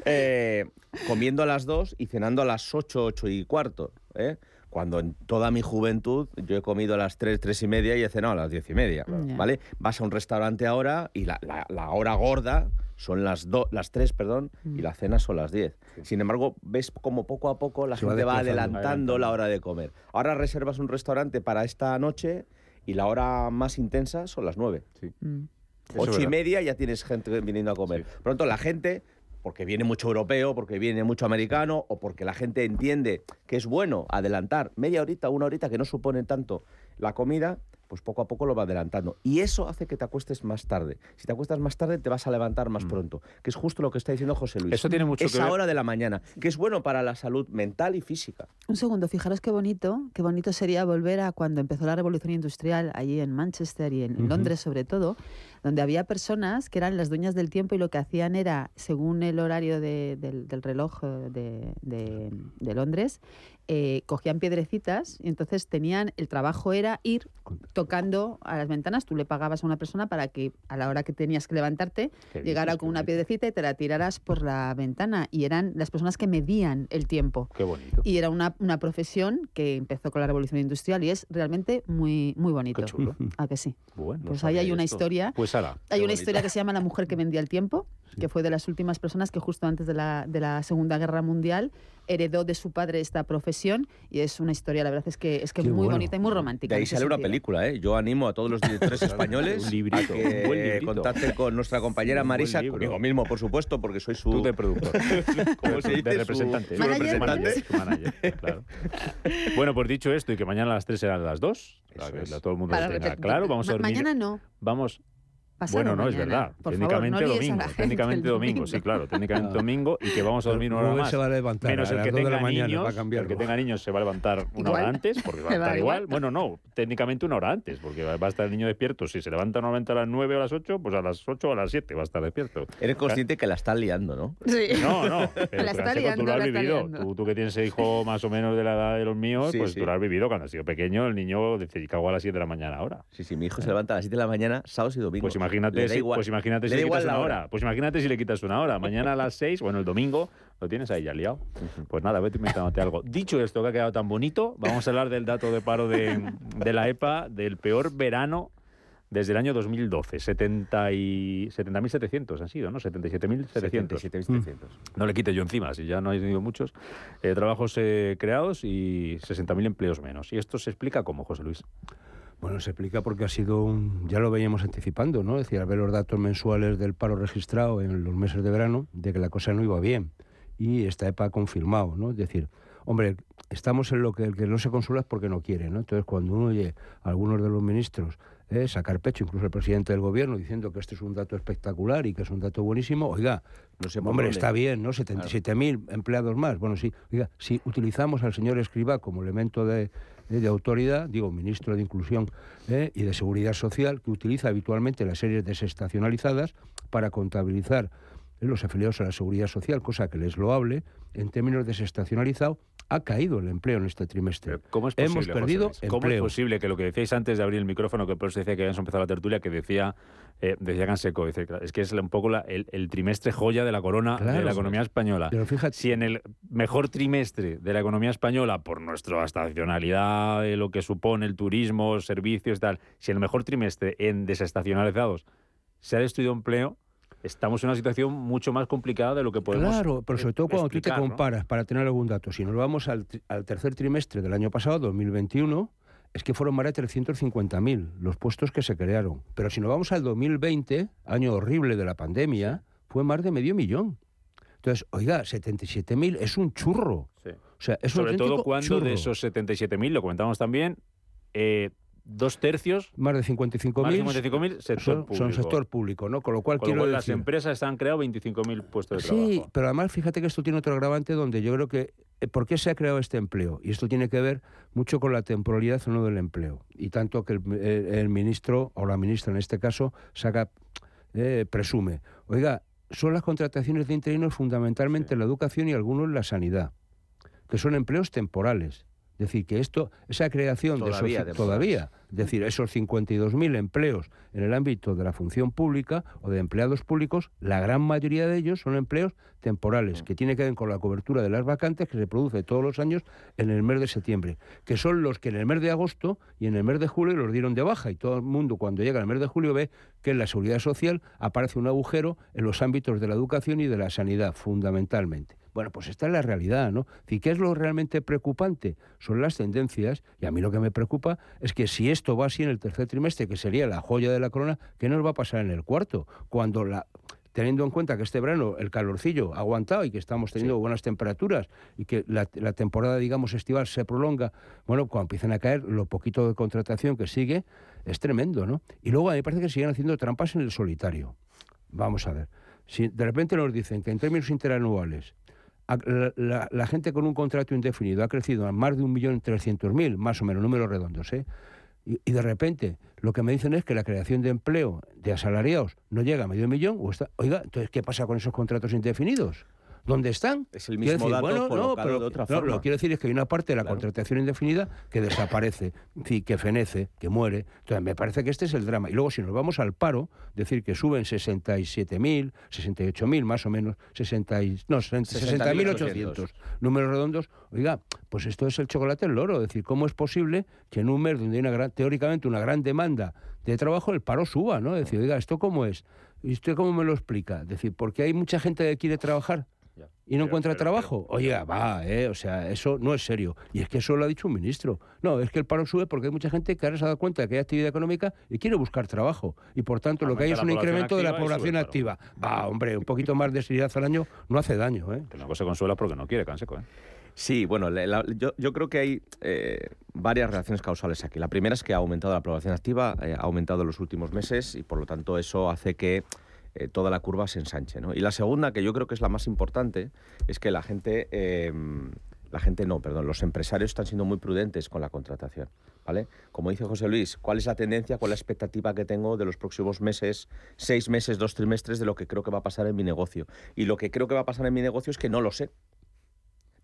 N: Eh, comiendo a las 2 y cenando a las 8, 8 y cuarto. ¿eh? Cuando en toda mi juventud yo he comido a las 3, 3 y media y he cenado a las 10 y media.
G: Ya.
N: ¿vale? Vas a un restaurante ahora y la, la- la hora gorda son las, do- las 3 perdón,
G: Mm.
N: y la cena son las 10. Sin embargo, ves como poco a poco la
O: Se
N: gente va adelantando la hora de comer. Ahora reservas un restaurante para esta noche y la hora más intensa son las 9.
G: Mm.
N: Ocho y media ya tienes gente viniendo a comer. Pronto la gente, porque viene mucho europeo, porque viene mucho americano, o porque la gente entiende que es bueno adelantar media horita, una horita, que no supone tanto la comida, pues poco a poco lo va adelantando. Y eso hace que te acuestes más tarde. Si te acuestas más tarde, te vas a levantar más pronto, que es justo lo que está diciendo José Luis.
H: Mm. Eso tiene mucho que
N: Esa
H: ver-
N: hora de la mañana, que es bueno para la salud mental y física.
G: Un segundo, fijaros qué bonito, qué bonito sería volver a cuando empezó la revolución industrial allí en Manchester y en. Londres sobre todo, donde había personas que eran las dueñas del tiempo y lo que hacían era, según el horario de- del, del reloj eh, de, de- de Londres, eh, cogían piedrecitas y entonces tenían, el trabajo era ir tocando a las ventanas, tú le pagabas a una persona para que a la hora que tenías que levantarte llegara con una piedrecita y te la tiraras por la ventana y eran las personas que medían el tiempo.
H: Qué bonito.
G: Y era una, una profesión que empezó con la revolución industrial y es realmente muy, muy bonito.
H: Qué chulo.
G: ¿A que sí?
H: Bueno, no
G: Pues ahí hay una
H: esto.
G: historia.
H: Pues ahora.
G: Hay una
N: bonito.
G: historia que se llama La mujer que vendía el tiempo, que fue de las últimas personas que justo antes de la, de la Segunda Guerra Mundial heredó de su padre esta profesión y es una historia, la verdad es que es que
O: Qué
G: muy
O: bueno.
G: bonita y muy romántica.
N: De ahí sale una película, ¿eh? Yo animo a todos los directores españoles
H: Un librito,
N: a que
H: un buen
N: contacten con nuestra compañera
H: Un
N: Marisa, conmigo mismo, por supuesto, porque soy su...
H: Tú de productor.
N: ¿Cómo se
H: de
N: dice? Su-
H: representante.
N: su
G: Manager.
N: representante.
H: Su manager, claro. Bueno, pues dicho esto y que mañana a las 3 serán las 2, para
N: Eso
H: que
N: es.
H: todo el mundo
G: Para
H: lo tenga claro, vamos a dormir.
G: Mañana no.
H: Vamos.
G: Pasado
H: Bueno, no, es verdad.
G: Por favor,
H: técnicamente
G: no
H: domingo. Técnicamente domingo, sí, claro. Técnicamente domingo y que vamos a dormir una hora más.
O: se va a levantar
H: Menos
O: a
H: el que tenga
O: la mañana
H: niños.
O: para
H: el que tenga niños se va a levantar una
G: Igual.
H: hora antes, porque va a estar igual.
G: igual.
H: Bueno, no, técnicamente una hora antes, porque va a estar el niño despierto. Si se levanta normalmente a las 9 o a las 8, pues a las 8 o a las 7 va a estar despierto.
N: Eres consciente que la estás liando, ¿no?
G: Sí.
H: No, no. Pero
G: La está liando,
H: tú lo has vivido. Tú, tú que tienes hijo más o menos de la edad de los míos,
N: Sí,
H: pues
N: sí.
H: tú lo has vivido cuando has sido pequeño. El niño dice, cago a las 7 de la mañana ahora.
N: Sí, sí, mi hijo se levanta a las 7 de la mañana, sábados y domingos.
H: Pues imagínate, si, pues imagínate
N: Le
H: si le quitas una
N: hora.
H: hora. Pues imagínate si le quitas una hora. Mañana a las 6, bueno, el domingo, lo tienes ahí ya liado. Pues nada, vete inventándote algo. Dicho esto, que ha quedado tan bonito, vamos a hablar del dato de paro de, de la EPA, del peor verano desde el año 2012. 70 y 70.700 han sido, ¿no? 77.700.
N: 77.700.
H: No le quite yo encima, si ya no hay tenido muchos eh, trabajos eh, creados y 60.000 empleos menos. ¿Y esto se explica cómo, José Luis?
O: Bueno, se explica porque ha sido un. Ya lo veíamos anticipando, ¿no? Es decir, al ver los datos mensuales del paro registrado en los meses de verano, de que la cosa no iba bien. Y esta EPA ha confirmado, ¿no? Es decir, hombre, estamos en lo que el que no se consuela es porque no quiere, ¿no? Entonces, cuando uno oye a algunos de los ministros eh, sacar pecho, incluso el presidente del gobierno, diciendo que este es un dato espectacular y que es un dato buenísimo, oiga,
N: No sé
O: hombre, está bien, ¿no? 77.000 empleados más. Bueno, sí, oiga, si utilizamos al señor Escribá como elemento de, de, de autoridad, digo, ministro de Inclusión eh, y de Seguridad Social, que utiliza habitualmente las series desestacionalizadas para contabilizar eh, los afiliados a la Seguridad Social, cosa que les loable, en términos desestacionalizados, ha caído el empleo en este trimestre.
H: ¿Cómo es posible,
O: Hemos perdido?
H: ¿Cómo es
O: empleo.
H: posible que lo que decíais antes de abrir el micrófono, que por eso decía que habíamos empezado la tertulia, que decía, eh, decía Canseco, es que es un poco la- el, el trimestre joya de la corona de la economía española.
O: Pero fíjate,
H: Si en el mejor trimestre de la economía española, por nuestra estacionalidad, de lo que supone el turismo, servicios y tal, si en el mejor trimestre en desestacionalizados se ha destruido empleo, estamos en una situación mucho más complicada de lo que podemos
O: Claro, pero sobre todo cuando tú te comparas, para tener algún dato, si nos vamos al, al tercer trimestre del año pasado, 2021, es que fueron más de 350.000 los puestos que se crearon. Pero si nos vamos al 2020, año horrible de la pandemia, fue más de medio millón. Entonces, oiga, 77.000 es un churro.
H: Sí.
O: O sea, es un
H: Sobre todo cuando
O: churro.
H: de esos 77.000, lo comentamos también, eh, dos tercios,
O: Más de 55.000
H: más de 55.000, sector
O: son,
H: público.
O: son sector público, ¿no? Con lo cual
H: Con lo
O: quiero
H: cual, las
O: decir...
H: empresas han creado 25.000 puestos de
O: Sí,
H: trabajo.
O: pero además fíjate que esto tiene otro agravante donde yo creo que eh, ¿por qué se ha creado este empleo? Y esto tiene que ver mucho con la temporalidad o no del empleo. Y tanto que el, ministro, o la ministra en este caso, saca, eh, presume, oiga, son las contrataciones de interinos fundamentalmente en la educación y algunos en la sanidad, que son empleos temporales. Es decir, que esto, esa creación
N: Todavía
O: de esos, todavía, es decir, esos 52.000 empleos en el ámbito de la función pública o de empleados públicos, la gran mayoría de ellos son empleos temporales, que tienen que ver con la cobertura de las vacantes que se produce todos los años en el mes de septiembre, que son los que en el mes de agosto y en el mes de julio los dieron de baja y todo el mundo cuando llega el mes de julio ve que en la seguridad social aparece un agujero en los ámbitos de la educación y de la sanidad, fundamentalmente. Bueno, pues esta es la realidad, ¿no? ¿Y qué es lo realmente preocupante? Son las tendencias, y a mí lo que me preocupa es que si esto va así en el tercer trimestre, que sería la joya de la corona, ¿qué nos va a pasar en el cuarto? Cuando la teniendo en cuenta que este verano el calorcillo ha aguantado y que estamos teniendo buenas temperaturas y que la, la temporada, digamos, estival se prolonga, bueno, cuando empiezan a caer lo poquito de contratación que sigue, es tremendo, ¿no? Y luego a mí me parece que siguen haciendo trampas en el solitario. Vamos a ver. Si de repente nos dicen que en términos interanuales la, gente con un contrato indefinido ha crecido a más de 1.300.000, más o menos, números redondos, ¿eh? Y, y de repente lo que me dicen es que la creación de empleo de asalariados no llega a medio millón. O está, oiga, entonces, ¿qué pasa con esos contratos indefinidos? ¿Dónde están?
N: Es el mismo
O: decir,
N: dato
O: bueno, no, pero
N: de otra
O: no,
N: forma.
O: lo que quiero decir es que hay una parte de la
N: Claro.
O: contratación indefinida que desaparece, que fenece, que muere. Entonces, me parece que este es el drama. Y luego, si nos vamos al paro, decir que suben 67.000, 68.000 más o menos, 60 y- no, 60.800 números redondos. Oiga, pues esto es el chocolate el loro. Es decir, ¿cómo es posible que en un mes donde hay una gran, teóricamente una gran demanda de trabajo, el paro suba? ¿no? Es decir, oiga, ¿esto cómo es? ¿Y usted cómo me lo explica? Es decir, porque hay mucha gente que quiere trabajar y no encuentra trabajo. Oiga, va, ¿eh? o sea, eso no es serio. Y es que eso lo ha dicho un ministro. No, es que el paro sube porque hay mucha gente que ahora se ha dado cuenta de que hay actividad económica y quiere buscar trabajo. Y por tanto, lo que hay es un incremento de la
H: sube
O: población activa. Va, hombre, un poquito más de seriedad al año no hace daño, ¿eh?
H: Que no se consuela porque no quiere, Canseco, ¿eh?
N: Sí, bueno, la- la- yo, yo creo que hay eh, varias relaciones causales aquí. La primera es que ha aumentado la población activa, eh, ha aumentado en los últimos meses y por lo tanto eso hace que eh, toda la curva se ensanche. ¿no? Y la segunda, que yo creo que es la más importante, es que la gente, eh, la gente no, perdón, los empresarios están siendo muy prudentes con la contratación. ¿Vale? Como dice José Luis, ¿cuál es la tendencia, cuál es la expectativa que tengo de los próximos meses, seis meses, dos trimestres, de lo que creo que va a pasar en mi negocio? Y lo que creo que va a pasar en mi negocio es que no lo sé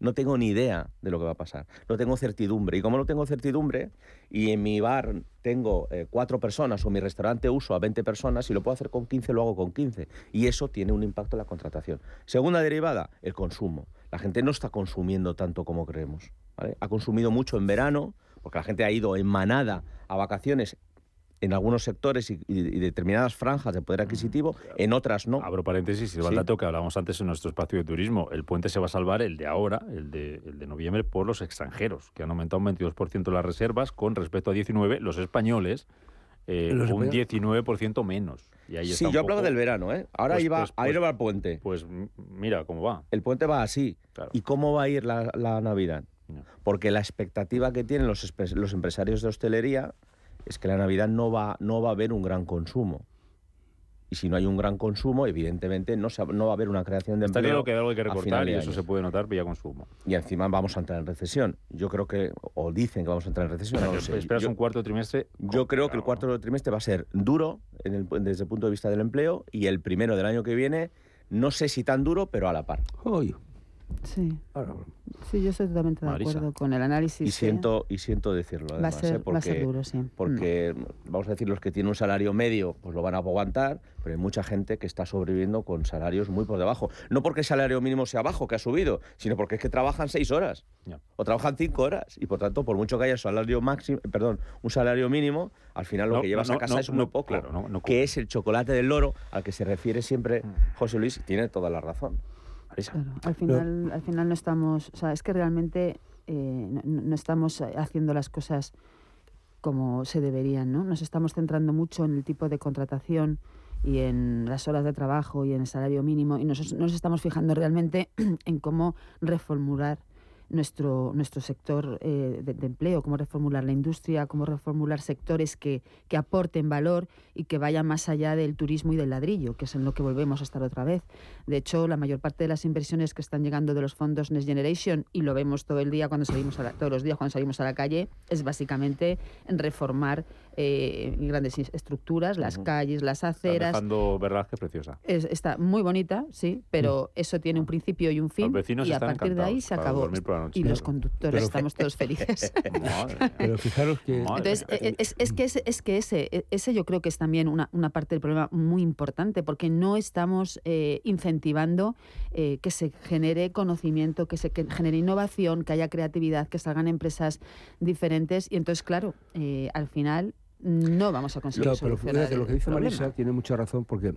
N: no tengo ni idea de lo que va a pasar. No tengo certidumbre. Y como no tengo certidumbre, y en mi bar tengo eh, cuatro personas o mi restaurante uso a 20 personas, si lo puedo hacer con 15, lo hago con 15. Y eso tiene un impacto en la contratación. Segunda derivada, el consumo. La gente no está consumiendo tanto como creemos. Ha consumido mucho en verano, porque la gente ha ido en manada a vacaciones en algunos sectores y, y- y determinadas franjas de poder adquisitivo, en otras no.
H: Abro paréntesis, y va el
N: Sí.
H: dato que hablábamos antes en nuestro espacio de turismo. El puente se va a salvar, el de ahora, el de, el de noviembre, por los extranjeros, que han aumentado un 22% las reservas con respecto a 19, los españoles, eh,
N: Los
H: un
N: españoles.
H: 19% menos. Y ahí
N: Sí, yo hablaba
H: poco-
N: del verano, ¿eh? Ahora
H: Pues-
N: iba,
H: pues-
N: ahí
H: pues-
N: va el puente.
H: Pues mira cómo va.
N: El puente va así. ¿Y cómo va a ir la, la Navidad? Porque la expectativa que tienen los, los empresarios de hostelería es que la Navidad no va, no va a haber un gran consumo. Y si no hay un gran consumo, evidentemente no, se- no va a haber una creación de
H: Está
N: empleo.
H: claro que hay algo que recortar y eso se puede notar vía consumo.
N: Y encima vamos a entrar en recesión. Yo creo que, o dicen que vamos a entrar en recesión, no lo sé.
H: Esperas
N: Yo-
H: un cuarto trimestre.
N: yo creo que el cuarto trimestre va a ser duro en el- desde el punto de vista del empleo y el primero del año que viene, no sé si tan duro, pero a la par.
G: Sí. sí, yo estoy totalmente de acuerdo con el análisis.
N: Y siento, y siento decirlo, además,
G: va a ser,
N: ¿eh? porque,
G: va a ser duro, sí.
N: Porque, vamos a decir, los que tienen un salario medio, pues lo van a aguantar, pero hay mucha gente que está sobreviviendo con salarios muy por debajo. No porque el salario mínimo sea bajo, que ha subido, sino porque es que trabajan seis horas o trabajan cinco horas. Y por tanto, por mucho que haya salario máximo, perdón, un salario mínimo, al final lo
H: No,
N: que llevas
H: no,
N: a casa
H: no,
N: es muy poco.
H: claro, no, no
N: que es el chocolate del loro al que se refiere siempre
H: Mm.
N: José Luis, y tiene toda la razón. Marisa.
G: Claro, al final, al final no estamos, o sea, es que realmente eh, no, no estamos haciendo las cosas como se deberían, ¿no? Nos estamos centrando mucho en el tipo de contratación y en las horas de trabajo y en el salario mínimo y nos, nos estamos fijando realmente en cómo reformular nuestro, nuestro sector eh, de, de empleo, cómo reformular la industria, cómo reformular sectores que, que aporten valor y que vayan más allá del turismo y del ladrillo, que es en lo que volvemos a estar otra vez. De hecho, la mayor parte de las inversiones que están llegando de los fondos Next Generation, y lo vemos todo el día cuando salimos a la- todos los días cuando salimos a la calle, es básicamente en reformar eh, grandes estructuras, las calles, las aceras.
H: que es preciosa.
G: Es- está muy bonita, sí, pero eso tiene un principio y un fin.
H: vecinos
G: y a partir de ahí se acabó. Y los conductores
O: Pero-
G: estamos todos felices.
O: Pero fijaros que...
G: Entonces, eh, es, es que, ese, es que ese, e- ese yo creo que es también una, una parte del problema muy importante, porque no estamos eh, incentivando eh, que se genere conocimiento, que se que genere innovación, que haya creatividad, que salgan empresas diferentes. Y entonces, claro, eh, al final no vamos a conseguir
O: No, pero
G: solucionar
O: lo que dice
G: problema.
O: Marisa tiene mucha razón porque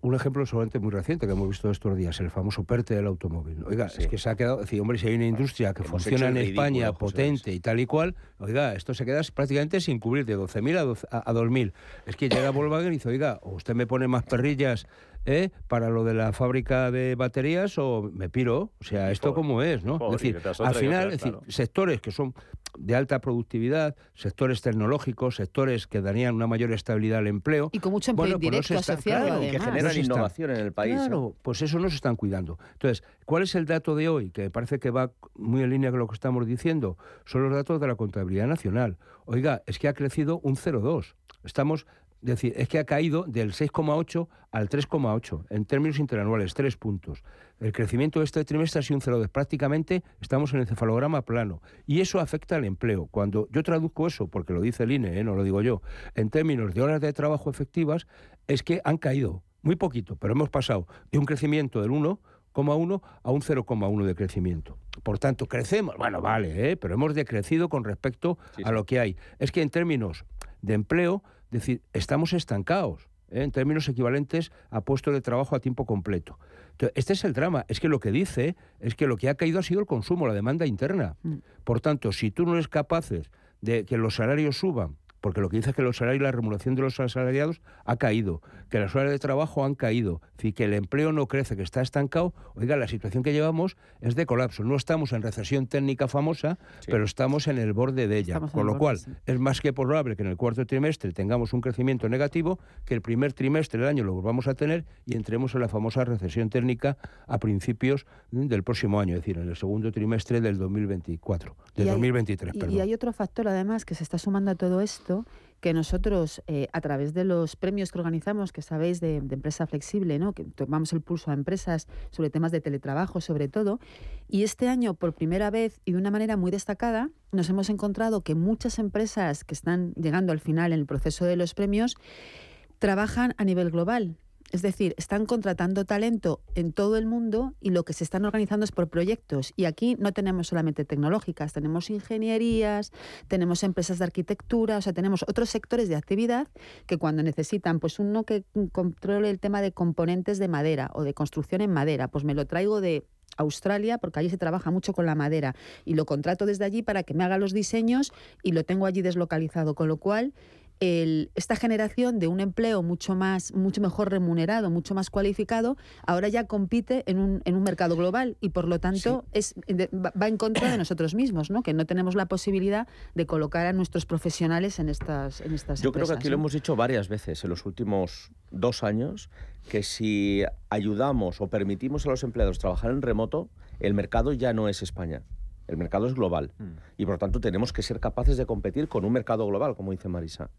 O: un ejemplo solamente muy reciente que hemos visto estos días, el famoso PERTE del automóvil. Oiga, es que se ha quedado, es decir, hombre, si hay una industria que
N: Hemos
O: funciona en
N: ridículo,
O: España, potente y tal y cual, oiga, esto se queda prácticamente sin cubrir de 12.000 a, 12 a, a 2.000. Es que llega Volkswagen y dice, oiga, o usted me pone más perrillas ¿eh? para lo de la fábrica de baterías o me piro. O sea, esto como es, ¿no? es decir, al final,
H: otra,
O: es decir, sectores que son de alta productividad, sectores tecnológicos, sectores que darían una mayor estabilidad al empleo.
G: Y con mucho empleo
O: pues no
G: indirecto
O: se está-
G: asociado,
O: claro.
N: Que generan
O: no
N: innovación en el país. ¿eh?
O: Claro, pues eso no se están cuidando. Entonces, ¿cuál es el dato de hoy? Que me parece que va muy en línea con lo que estamos diciendo. Son los datos de la contabilidad nacional. Oiga, es que ha crecido un 0,2. Estamos, es decir, es que ha caído del 6,8 al 3,8 en términos interanuales, tres puntos. El crecimiento de este trimestre ha sido un 0,2. Prácticamente estamos en el cefalograma plano. Y eso afecta al empleo. Cuando yo traduzco eso, porque lo dice el INE, ¿eh? no lo digo yo, en términos de horas de trabajo efectivas, es que han caído muy poquito, pero hemos pasado de un crecimiento del 1,1 a un 0,1 de crecimiento. Por tanto, crecemos, bueno, vale, ¿eh? pero hemos decrecido con respecto a lo que hay. Es que en términos de empleo, es decir, estamos estancados. ¿eh? en términos equivalentes a puestos de trabajo a tiempo completo. Entonces, este es el drama. Es que lo que dice es que lo que ha caído ha sido el consumo, la demanda interna. Por tanto, si tú no eres capaces de que los salarios suban, porque lo que dice es que los salarios y la remuneración de los asalariados ha caído, que las horas de trabajo han caído, decir, que el empleo no crece, que está estancado. Oiga, la situación que llevamos es de colapso. No estamos en recesión técnica famosa, pero estamos en el borde de ella. Con lo
G: borde,
O: cual,
G: sí.
O: es más que probable que en el cuarto trimestre tengamos un crecimiento negativo, que el primer trimestre del año lo volvamos a tener y entremos en la famosa recesión técnica a principios del próximo año, es decir, en el segundo trimestre del 2024, del
G: Y hay-
O: 2023,
G: y-
O: perdón.
G: Y hay otro factor, además, que se está sumando a todo esto, que nosotros, eh, a través de los premios que organizamos, que sabéis, de, de empresa flexible, ¿no? que tomamos el pulso a empresas sobre temas de teletrabajo, sobre todo, y este año, por primera vez y de una manera muy destacada, nos hemos encontrado que muchas empresas que están llegando al final en el proceso de los premios trabajan a nivel global. Es decir, están contratando talento en todo el mundo y lo que se están organizando es por proyectos. Y aquí no tenemos solamente tecnológicas, tenemos ingenierías, tenemos empresas de arquitectura, o sea, tenemos otros sectores de actividad que cuando necesitan, pues uno que controle el tema de componentes de madera o de construcción en madera, pues me lo traigo de Australia, porque allí se trabaja mucho con la madera, y lo contrato desde allí para que me haga los diseños y lo tengo allí deslocalizado, con lo cual el- esta generación de un empleo mucho más, mucho mejor remunerado, mucho más cualificado, ahora ya compite en un, en un mercado global y por lo tanto es, va en contra de nosotros mismos, ¿no? que no tenemos la posibilidad de colocar a nuestros profesionales en estas, en estas
N: Yo creo que aquí lo
G: ¿no?
N: hemos dicho varias veces en los últimos dos años, que si ayudamos o permitimos a los empleados trabajar en remoto, el mercado ya no es España. El mercado es global. Y por lo tanto tenemos que ser capaces de competir con un mercado global, como dice Marisa.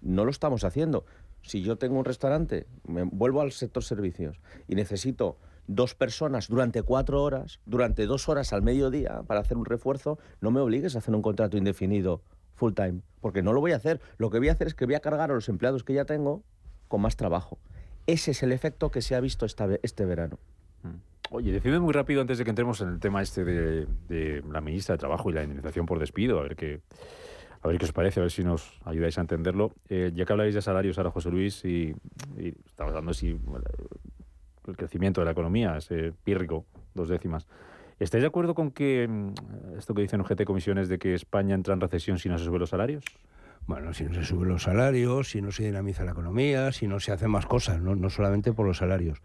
N: No lo estamos haciendo. Si yo tengo un restaurante, me vuelvo al sector servicios y necesito dos personas durante cuatro horas, durante dos horas al mediodía para hacer un refuerzo, no me obligues a hacer un contrato indefinido full time, porque no lo voy a hacer. Lo que voy a hacer es que voy a cargar a los empleados que ya tengo con más trabajo. Ese es el efecto que se ha visto esta, este verano.
H: Oye, decide muy rápido antes de que entremos en el tema este de, de, la ministra de Trabajo y la indemnización por despido, a ver qué, a ver qué os parece, a ver si nos ayudáis a entenderlo. Eh, ya que habláis de salarios ahora, José Luis, y, y estaba hablando si el crecimiento de la economía es pírrico, dos décimas. ¿Estáis de acuerdo con que mm, esto que dicen UGT Comisiones de que España entra en recesión si no se suben los salarios?
O: Bueno, si no se suben los salarios, si no se dinamiza la economía, si no se hacen más cosas, no, no solamente por los salarios.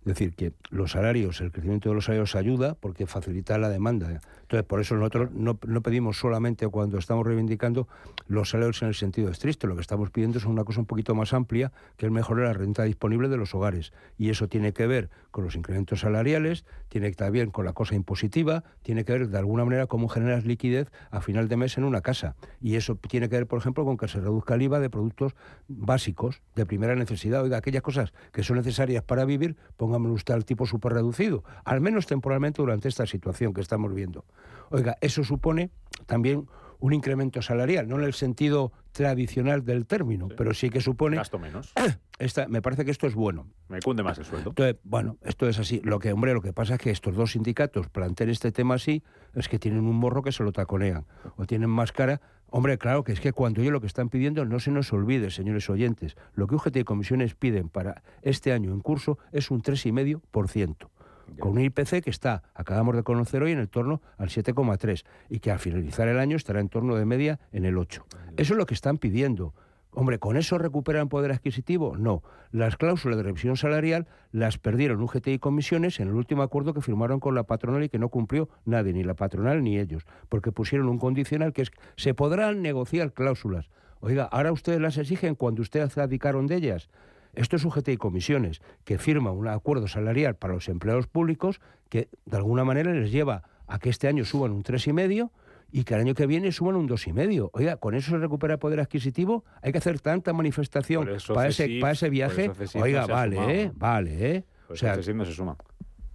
O: Es decir, que los salarios, el crecimiento de los salarios ayuda porque facilita la demanda. Entonces, por eso nosotros no, no, pedimos solamente cuando estamos reivindicando los salarios en el sentido estricto. Lo que estamos pidiendo es una cosa un poquito más amplia, que es mejorar la renta disponible de los hogares. Y eso tiene que ver con los incrementos salariales, tiene que ver con la cosa impositiva, tiene que ver de alguna manera cómo generas liquidez a final de mes en una casa. Y eso tiene que ver, por ejemplo, con que se reduzca el IVA de productos básicos, de primera necesidad. Oiga, aquellas cosas que son necesarias para vivir, póngame usted al tipo súper reducido, al menos temporalmente durante esta situación que estamos viendo. Oiga, eso supone también un incremento salarial, no en el sentido tradicional del término, pero sí que supone...
H: Gasto menos.
O: Esta, me parece que esto es bueno.
H: Me cunde más el sueldo.
O: Entonces, bueno, esto es así. Lo que, hombre, lo que pasa es que estos dos sindicatos planteen este tema así, es que tienen un morro que se lo taconean, o tienen más cara... Hombre, claro que es que cuando ellos lo que están pidiendo, no se nos olvide, señores oyentes, lo que UGT y comisiones piden para este año en curso es un 3,5% con un IPC que está, acabamos de conocer hoy, en el torno al 7,3 y que al finalizar el año estará en torno de media en el 8. Eso es lo que están pidiendo. Hombre, ¿con eso recuperan poder adquisitivo? No. Las cláusulas de revisión salarial las perdieron UGT y comisiones en el último acuerdo que firmaron con la patronal y que no cumplió nadie, ni la patronal ni ellos, porque pusieron un condicional que es se podrán negociar cláusulas. Oiga, ahora ustedes las exigen cuando ustedes abdicaron de ellas. Esto es UGT y comisiones, que firma un acuerdo salarial para los empleados públicos que de alguna manera les lleva a que este año suban un 3,5 y que el año que viene suban un 2,5. Oiga, ¿con eso se recupera poder adquisitivo? Hay que hacer tanta manifestación para ese, para ese viaje. Oiga, vale, ¿eh? Vale, ¿eh?
H: o sea, no se suma.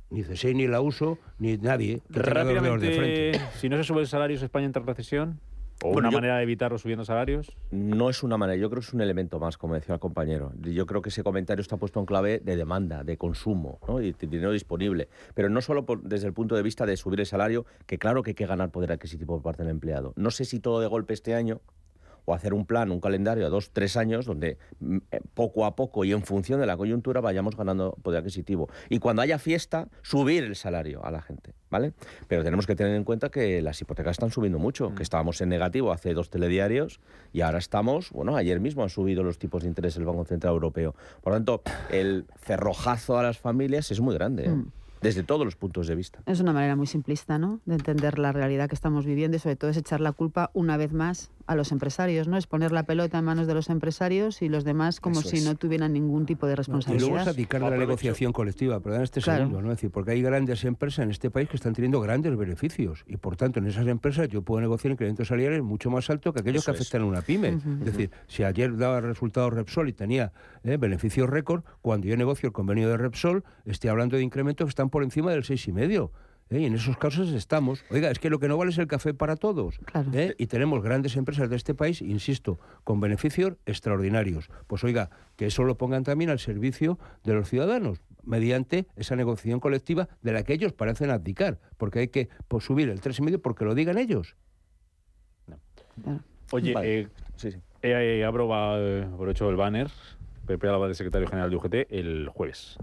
O: Ni CSI, ni la uso, ni nadie.
H: Rápidamente, de frente. si no se sube el salario, ¿España entra en recesión? ¿O una manera de evitarlo subiendo salarios?
N: No es una manera, yo creo que es un elemento más, como decía el compañero. Yo creo que ese comentario está puesto en clave de demanda, de consumo ¿no? y de dinero disponible. Pero no solo desde el punto de vista de subir el salario, que claro que hay que ganar poder adquisitivo por parte del empleado. No sé si todo de golpe este año o hacer un plan, un calendario a dos, tres años, donde mm, eh, poco a poco y en función de la coyuntura vayamos ganando poder adquisitivo. Y cuando haya fiesta, subir el salario a la gente, ¿vale? Pero tenemos que tener en cuenta que las hipotecas están subiendo mucho, que mm. estábamos en negativo hace dos telediarios y ahora estamos, bueno, ayer mismo han subido los tipos de interés del Banco Central Europeo. Por lo tanto, el cerrojazo a las familias es muy grande. ¿eh? Mm desde todos los puntos de vista.
G: Es una manera muy simplista, ¿no? De entender la realidad que estamos viviendo y sobre todo es echar la culpa una vez más a los empresarios, ¿no? Es poner la pelota en manos de los empresarios y los demás como si no tuvieran ningún tipo de responsabilidad.
O: y luego es la negociación colectiva, pero en este segundo, ¿no? Es decir, porque hay grandes empresas en este país que están teniendo grandes beneficios y por tanto en esas empresas yo puedo negociar incrementos salariales mucho más altos que aquellos que afectan a una pyme. Es decir, si ayer daba resultados Repsol y tenía ¿eh? beneficios récord, cuando yo negocio el convenio de Repsol, estoy hablando de incrementos que están por encima del seis y medio. ¿eh? Y en esos casos estamos. Oiga, es que lo que no vale es el café para todos. ¿eh? Y tenemos grandes empresas de este país, insisto, con beneficios extraordinarios. Pues oiga, que eso lo pongan también al servicio de los ciudadanos, mediante esa negociación colectiva de la que ellos parecen abdicar, porque hay que pues, subir el tres y medio porque lo digan ellos.
H: Oye, eh, sí, abro, por hecho el banner. Pepe Alba, de secretario general de UGT, el jueves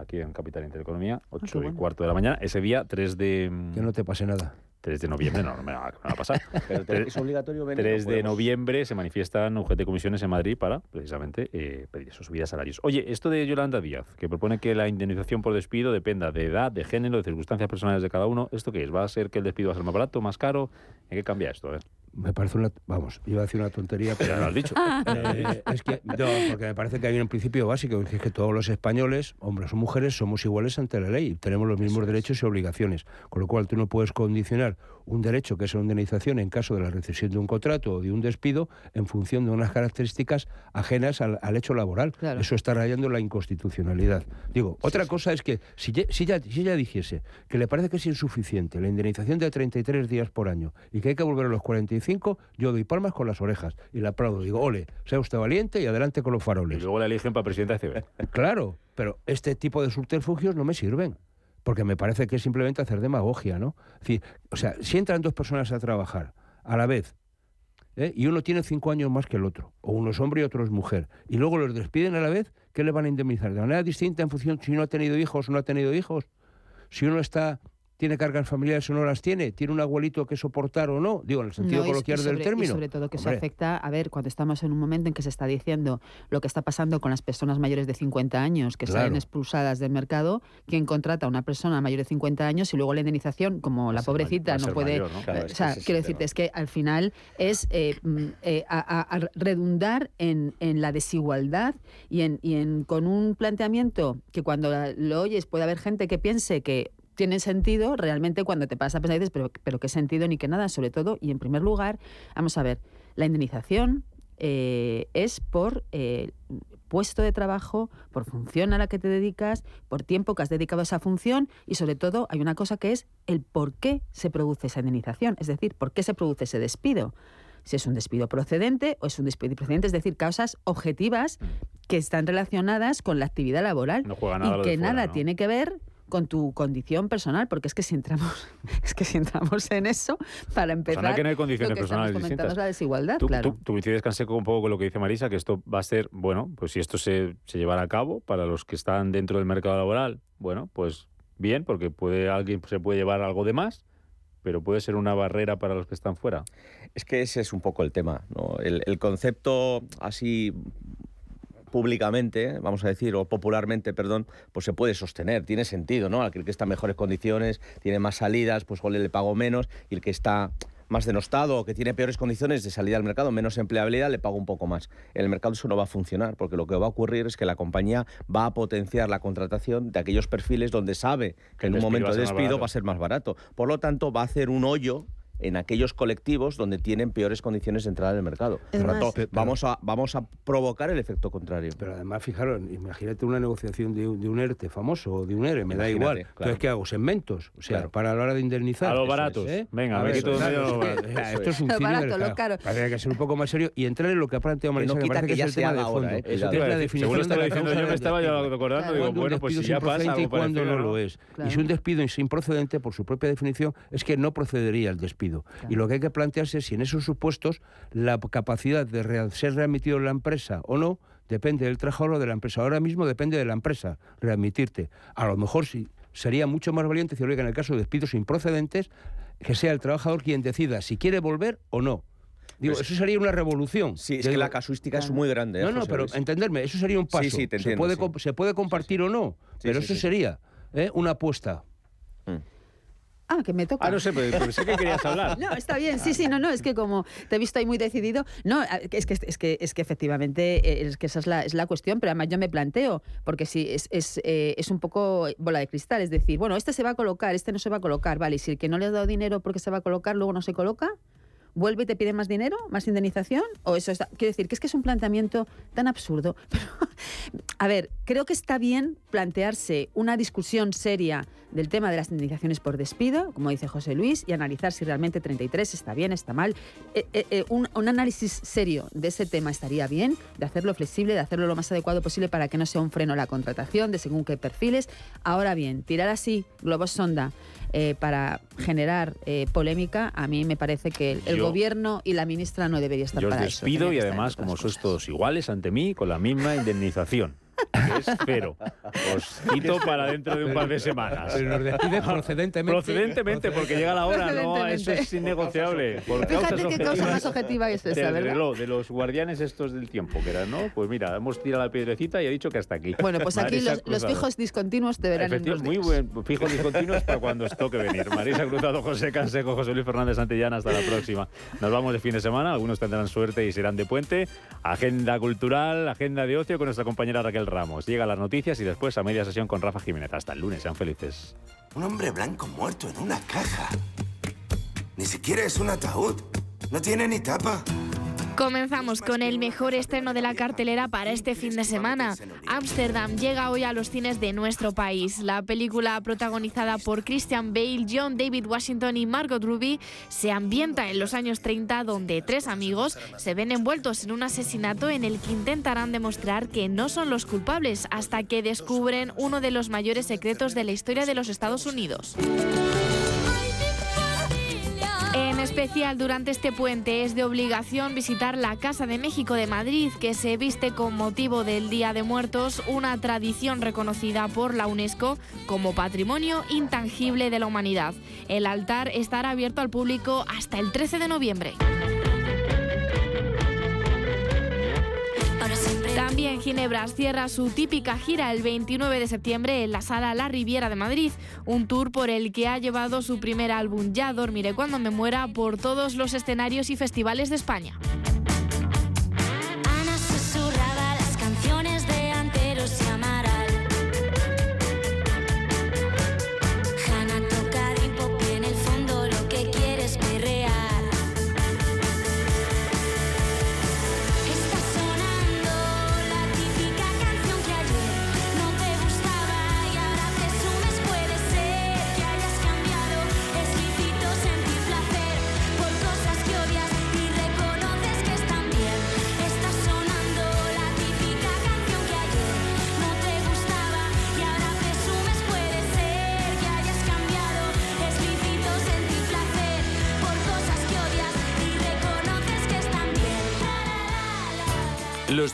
H: aquí en Capital Intereconomía, 8 ah, y cuarto de la mañana. Ese día, 3 de...
O: Mm, que no te pase nada.
H: 3 de noviembre, no, no me va, a pasar.
N: es obligatorio venir.
H: 3 de noviembre se manifiestan UGT Comisiones en Madrid para, precisamente, eh, pedir esos subidas salarios. Oye, esto de Yolanda Díaz, que propone que la indemnización por despido dependa de edad, de género, de circunstancias personales de cada uno, ¿esto qué es? ¿Va a ser que el despido va a ser más barato, más caro? ¿En qué cambia esto?
O: Me parece una, vamos, iba a decir una tontería, pero
H: Ya lo has dicho.
O: Eh, es que, no, porque me parece que hay un principio básico, que es que todos los españoles, hombres o mujeres, somos iguales ante la ley, tenemos los mismos derechos y obligaciones, con lo cual tú no puedes condicionar un derecho que es una indemnización en caso de la recesión de un contrato o de un despido en función de unas características ajenas al, al hecho laboral. Eso está rayando la inconstitucionalidad. Digo, otra cosa es que si, ye- si, ya, si ella dijese que le parece que es insuficiente la indemnización de 33 días por año y que hay que volver a los 45, yo doy palmas con las orejas y le aplaudo. Digo, ole, sea usted valiente y adelante con los faroles.
H: Y luego la eligen para presidenta de CB.
O: Claro, pero este tipo de subterfugios no me sirven. Porque me parece que es simplemente hacer demagogia, ¿no? O sea, si entran dos personas a trabajar a la vez ¿eh? y uno tiene cinco años más que el otro, o uno es hombre y otro es mujer, y luego los despiden a la vez, ¿qué le van a indemnizar? ¿De manera distinta en función si uno ha tenido hijos o no ha tenido hijos? Si uno está tiene cargas familiares o no las tiene, tiene un abuelito que soportar o no, digo, en el sentido
G: No,
O: coloquial del término.
G: Y sobre todo que eso
O: Hombre,
G: afecta, a ver, cuando estamos en un momento en que se está diciendo lo que está pasando con las personas mayores de 50 años que
O: Claro.
G: salen expulsadas del mercado, ¿quién contrata a una persona mayor de 50 años y luego la indemnización, como la pobrecita no puede...
H: mayor, ¿no? Claro,
G: o sea,
H: es
G: quiero decirte, es que al final es eh, mm, eh, a, a- a redundar en, en la desigualdad y en, y en con un planteamiento que cuando lo oyes puede haber gente que piense que tiene sentido, realmente cuando te pasa a pensar dices, pero, pero qué sentido ni qué nada, sobre todo, y en primer lugar, vamos a ver, la indemnización eh, es por eh, puesto de trabajo, por función a la que te dedicas, por tiempo que has dedicado a esa función y sobre todo hay una cosa que es el por qué se produce esa indemnización, es decir, por qué se produce ese despido. Si es un despido procedente o es un despido procedente, es decir, causas objetivas que están relacionadas con la actividad laboral
H: No juega nada
G: y que
H: fuera,
G: nada
H: ¿no?
G: tiene que ver con tu condición personal, porque es que si entramos, es que si entramos en eso, para empezar,
H: Pues que no hay condiciones
G: lo que estamos
H: personales distintas.
G: es la desigualdad,
H: Tú,
G: claro.
H: tú- tú coincides, Canseco, un poco con lo que dice Marisa, que esto va a ser, bueno, pues si esto se, se llevara a cabo para los que están dentro del mercado laboral, bueno, pues bien, porque puede alguien se puede llevar algo de más, pero puede ser una barrera para los que están fuera.
N: Es que ese es un poco el tema. ¿no? El, el concepto así públicamente, vamos a decir, o popularmente, perdón, pues se puede sostener, tiene sentido, ¿no? Aquel que está en mejores condiciones, tiene más salidas, pues ole, le pago menos, y el que está más denostado o que tiene peores condiciones de salida al mercado, menos empleabilidad, le pago un poco más. En el mercado eso no va a funcionar, porque lo que va a ocurrir es que la compañía va a potenciar la contratación de aquellos perfiles donde sabe que en un momento de despido va a ser más barato. Por lo tanto, va a hacer un hoyo en aquellos colectivos donde tienen peores condiciones de entrada en el mercado. Por tanto,
O: Pero-
N: vamos a, vamos a provocar el efecto contrario.
O: Pero además, fijaros, imagínate una negociación de, un- de un ERTE famoso o de un ERE, me da igual.
N: claro.
O: Entonces, ¿qué hago? Segmentos. O sea,
N: Claro.
O: para la hora de indemnizar.
H: A los
O: es,
H: baratos.
O: ¿eh?
H: Venga,
O: A ver,
H: quito medio
O: Esto es un
G: Lo
O: cine
G: barato, lo
O: caro. Habría que ser un poco más serio y entrar en lo que ha planteado
N: Que no
O: Marisa, que,
N: quita
O: parece
N: que
O: que,
N: ya
O: es el tema de fondo.
N: ¿eh?
O: Eso que es la
H: Según
O: definición
H: lo
O: de
H: estaba
O: la
H: diciendo yo, me estaba yo acordando, digo, bueno, pues si ya pasa,
O: y cuando no
H: ¿no?
O: lo es. Y si un despido es improcedente, por su propia definición, es que no procedería el despido. Y lo que hay que plantearse es si en esos supuestos la capacidad de ser readmitido en la empresa o no depende del trabajador o de la empresa. Ahora mismo depende de la empresa readmitirte. A lo mejor sí sería mucho más valiente decir, oiga, en el caso de despidos improcedentes, que sea el trabajador quien decida si quiere volver o no. Digo,
N: Pues-
O: eso sería una revolución.
N: Sí, es que
O: digo,
N: la casuística es muy grande. ¿eh,
O: no, no,
N: José
O: pero
N: Luis?
O: entenderme, eso sería un paso.
N: Sí, sí, te
O: se,
N: entiendo,
O: puede,
N: sí.
O: comp- se puede compartir o no, pero eso sería ¿eh? una apuesta.
G: Ah, que me toca.
H: Ah, no sé, pero pensé que querías hablar.
G: No, está bien, sí, sí, no, no, es que como te he visto ahí muy decidido, no, es que, es que, es que efectivamente eh, es que esa es la, es la cuestión, pero además yo me planteo, porque sí, es, es, eh, es un poco bola de cristal, es decir, bueno, este se va a colocar, este no se va a colocar, vale, y si el que no le has dado dinero porque se va a colocar, luego no se coloca, vuelve y te pide más dinero, más indemnización, o eso está, quiero decir, que es que es un planteamiento tan absurdo. Pero, a ver, creo que está bien plantearse una discusión seria del tema de las indemnizaciones por despido, como dice José Luis, y analizar si realmente 33 está bien, está mal. Eh, eh, eh, un, un análisis serio de ese tema estaría bien, de hacerlo flexible, de hacerlo lo más adecuado posible para que no sea un freno a la contratación de según qué perfiles. Ahora bien, tirar así globos sonda eh, para generar eh, polémica, a mí me parece que el, el gobierno y la ministra no debería estar
H: Yo os
G: para eso.
H: despido
G: Tendría
H: y además, como sois todos iguales ante mí, con la misma indemnización. Es cero. Os cito para dentro de un par de semanas.
O: Pero nos decides procedentemente.
H: Procedentemente, porque llega la hora, no, eso es innegociable. Por
G: Fíjate qué cosa más objetiva es esa, ¿verdad?
H: reloj, de los guardianes estos del tiempo, que eran, ¿no? Pues mira, hemos tirado la piedrecita y ha dicho que hasta aquí.
G: Bueno, pues aquí los, los fijos discontinuos te verán
H: muy buen fijo discontinuos para cuando os toque venir. Marisa Cruzado, José Canseco, José Luis Fernández Santillana, hasta la próxima. Nos vamos de fin de semana, algunos tendrán suerte y serán de puente. Agenda cultural, agenda de ocio con nuestra compañera Raquel Ramos. Llega las noticias y después a media sesión con Rafa Jiménez. Hasta el lunes, sean felices.
P: Un hombre blanco muerto en una caja. Ni siquiera es un ataúd. No tiene ni tapa.
Q: Comenzamos con el mejor estreno de la cartelera para este fin de semana. Ámsterdam llega hoy a los cines de nuestro país. La película protagonizada por Christian Bale, John David Washington y Margot Robbie se ambienta en los años 30 donde tres amigos se ven envueltos en un asesinato en el que intentarán demostrar que no son los culpables hasta que descubren uno de los mayores secretos de la historia de los Estados Unidos. Especial durante este puente es de obligación visitar la Casa de México de Madrid, que se viste con motivo del Día de Muertos, una tradición reconocida por la UNESCO como Patrimonio Intangible de la Humanidad. El altar estará abierto al público hasta el 13 de noviembre. También Ginebra cierra su típica gira el 29 de septiembre en la sala La Riviera de Madrid, un tour por el que ha llevado su primer álbum Ya dormiré cuando me muera por todos los escenarios y festivales de España.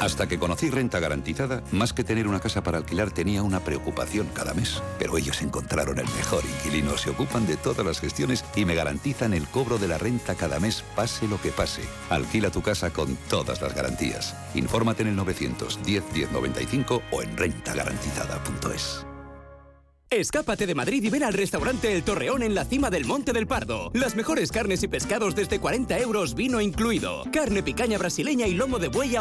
M: Hasta que conocí Renta Garantizada, más que tener una casa para alquilar tenía una preocupación cada mes. Pero ellos encontraron el mejor inquilino, se ocupan de todas las gestiones y me garantizan el cobro de la renta cada mes, pase lo que pase. Alquila tu casa con todas las garantías. Infórmate en el 910 1095 o en rentagarantizada.es.
R: Escápate de Madrid y ven al restaurante El Torreón en la cima del Monte del Pardo. Las mejores carnes y pescados desde 40 euros, vino incluido. Carne picaña brasileña y lomo de buey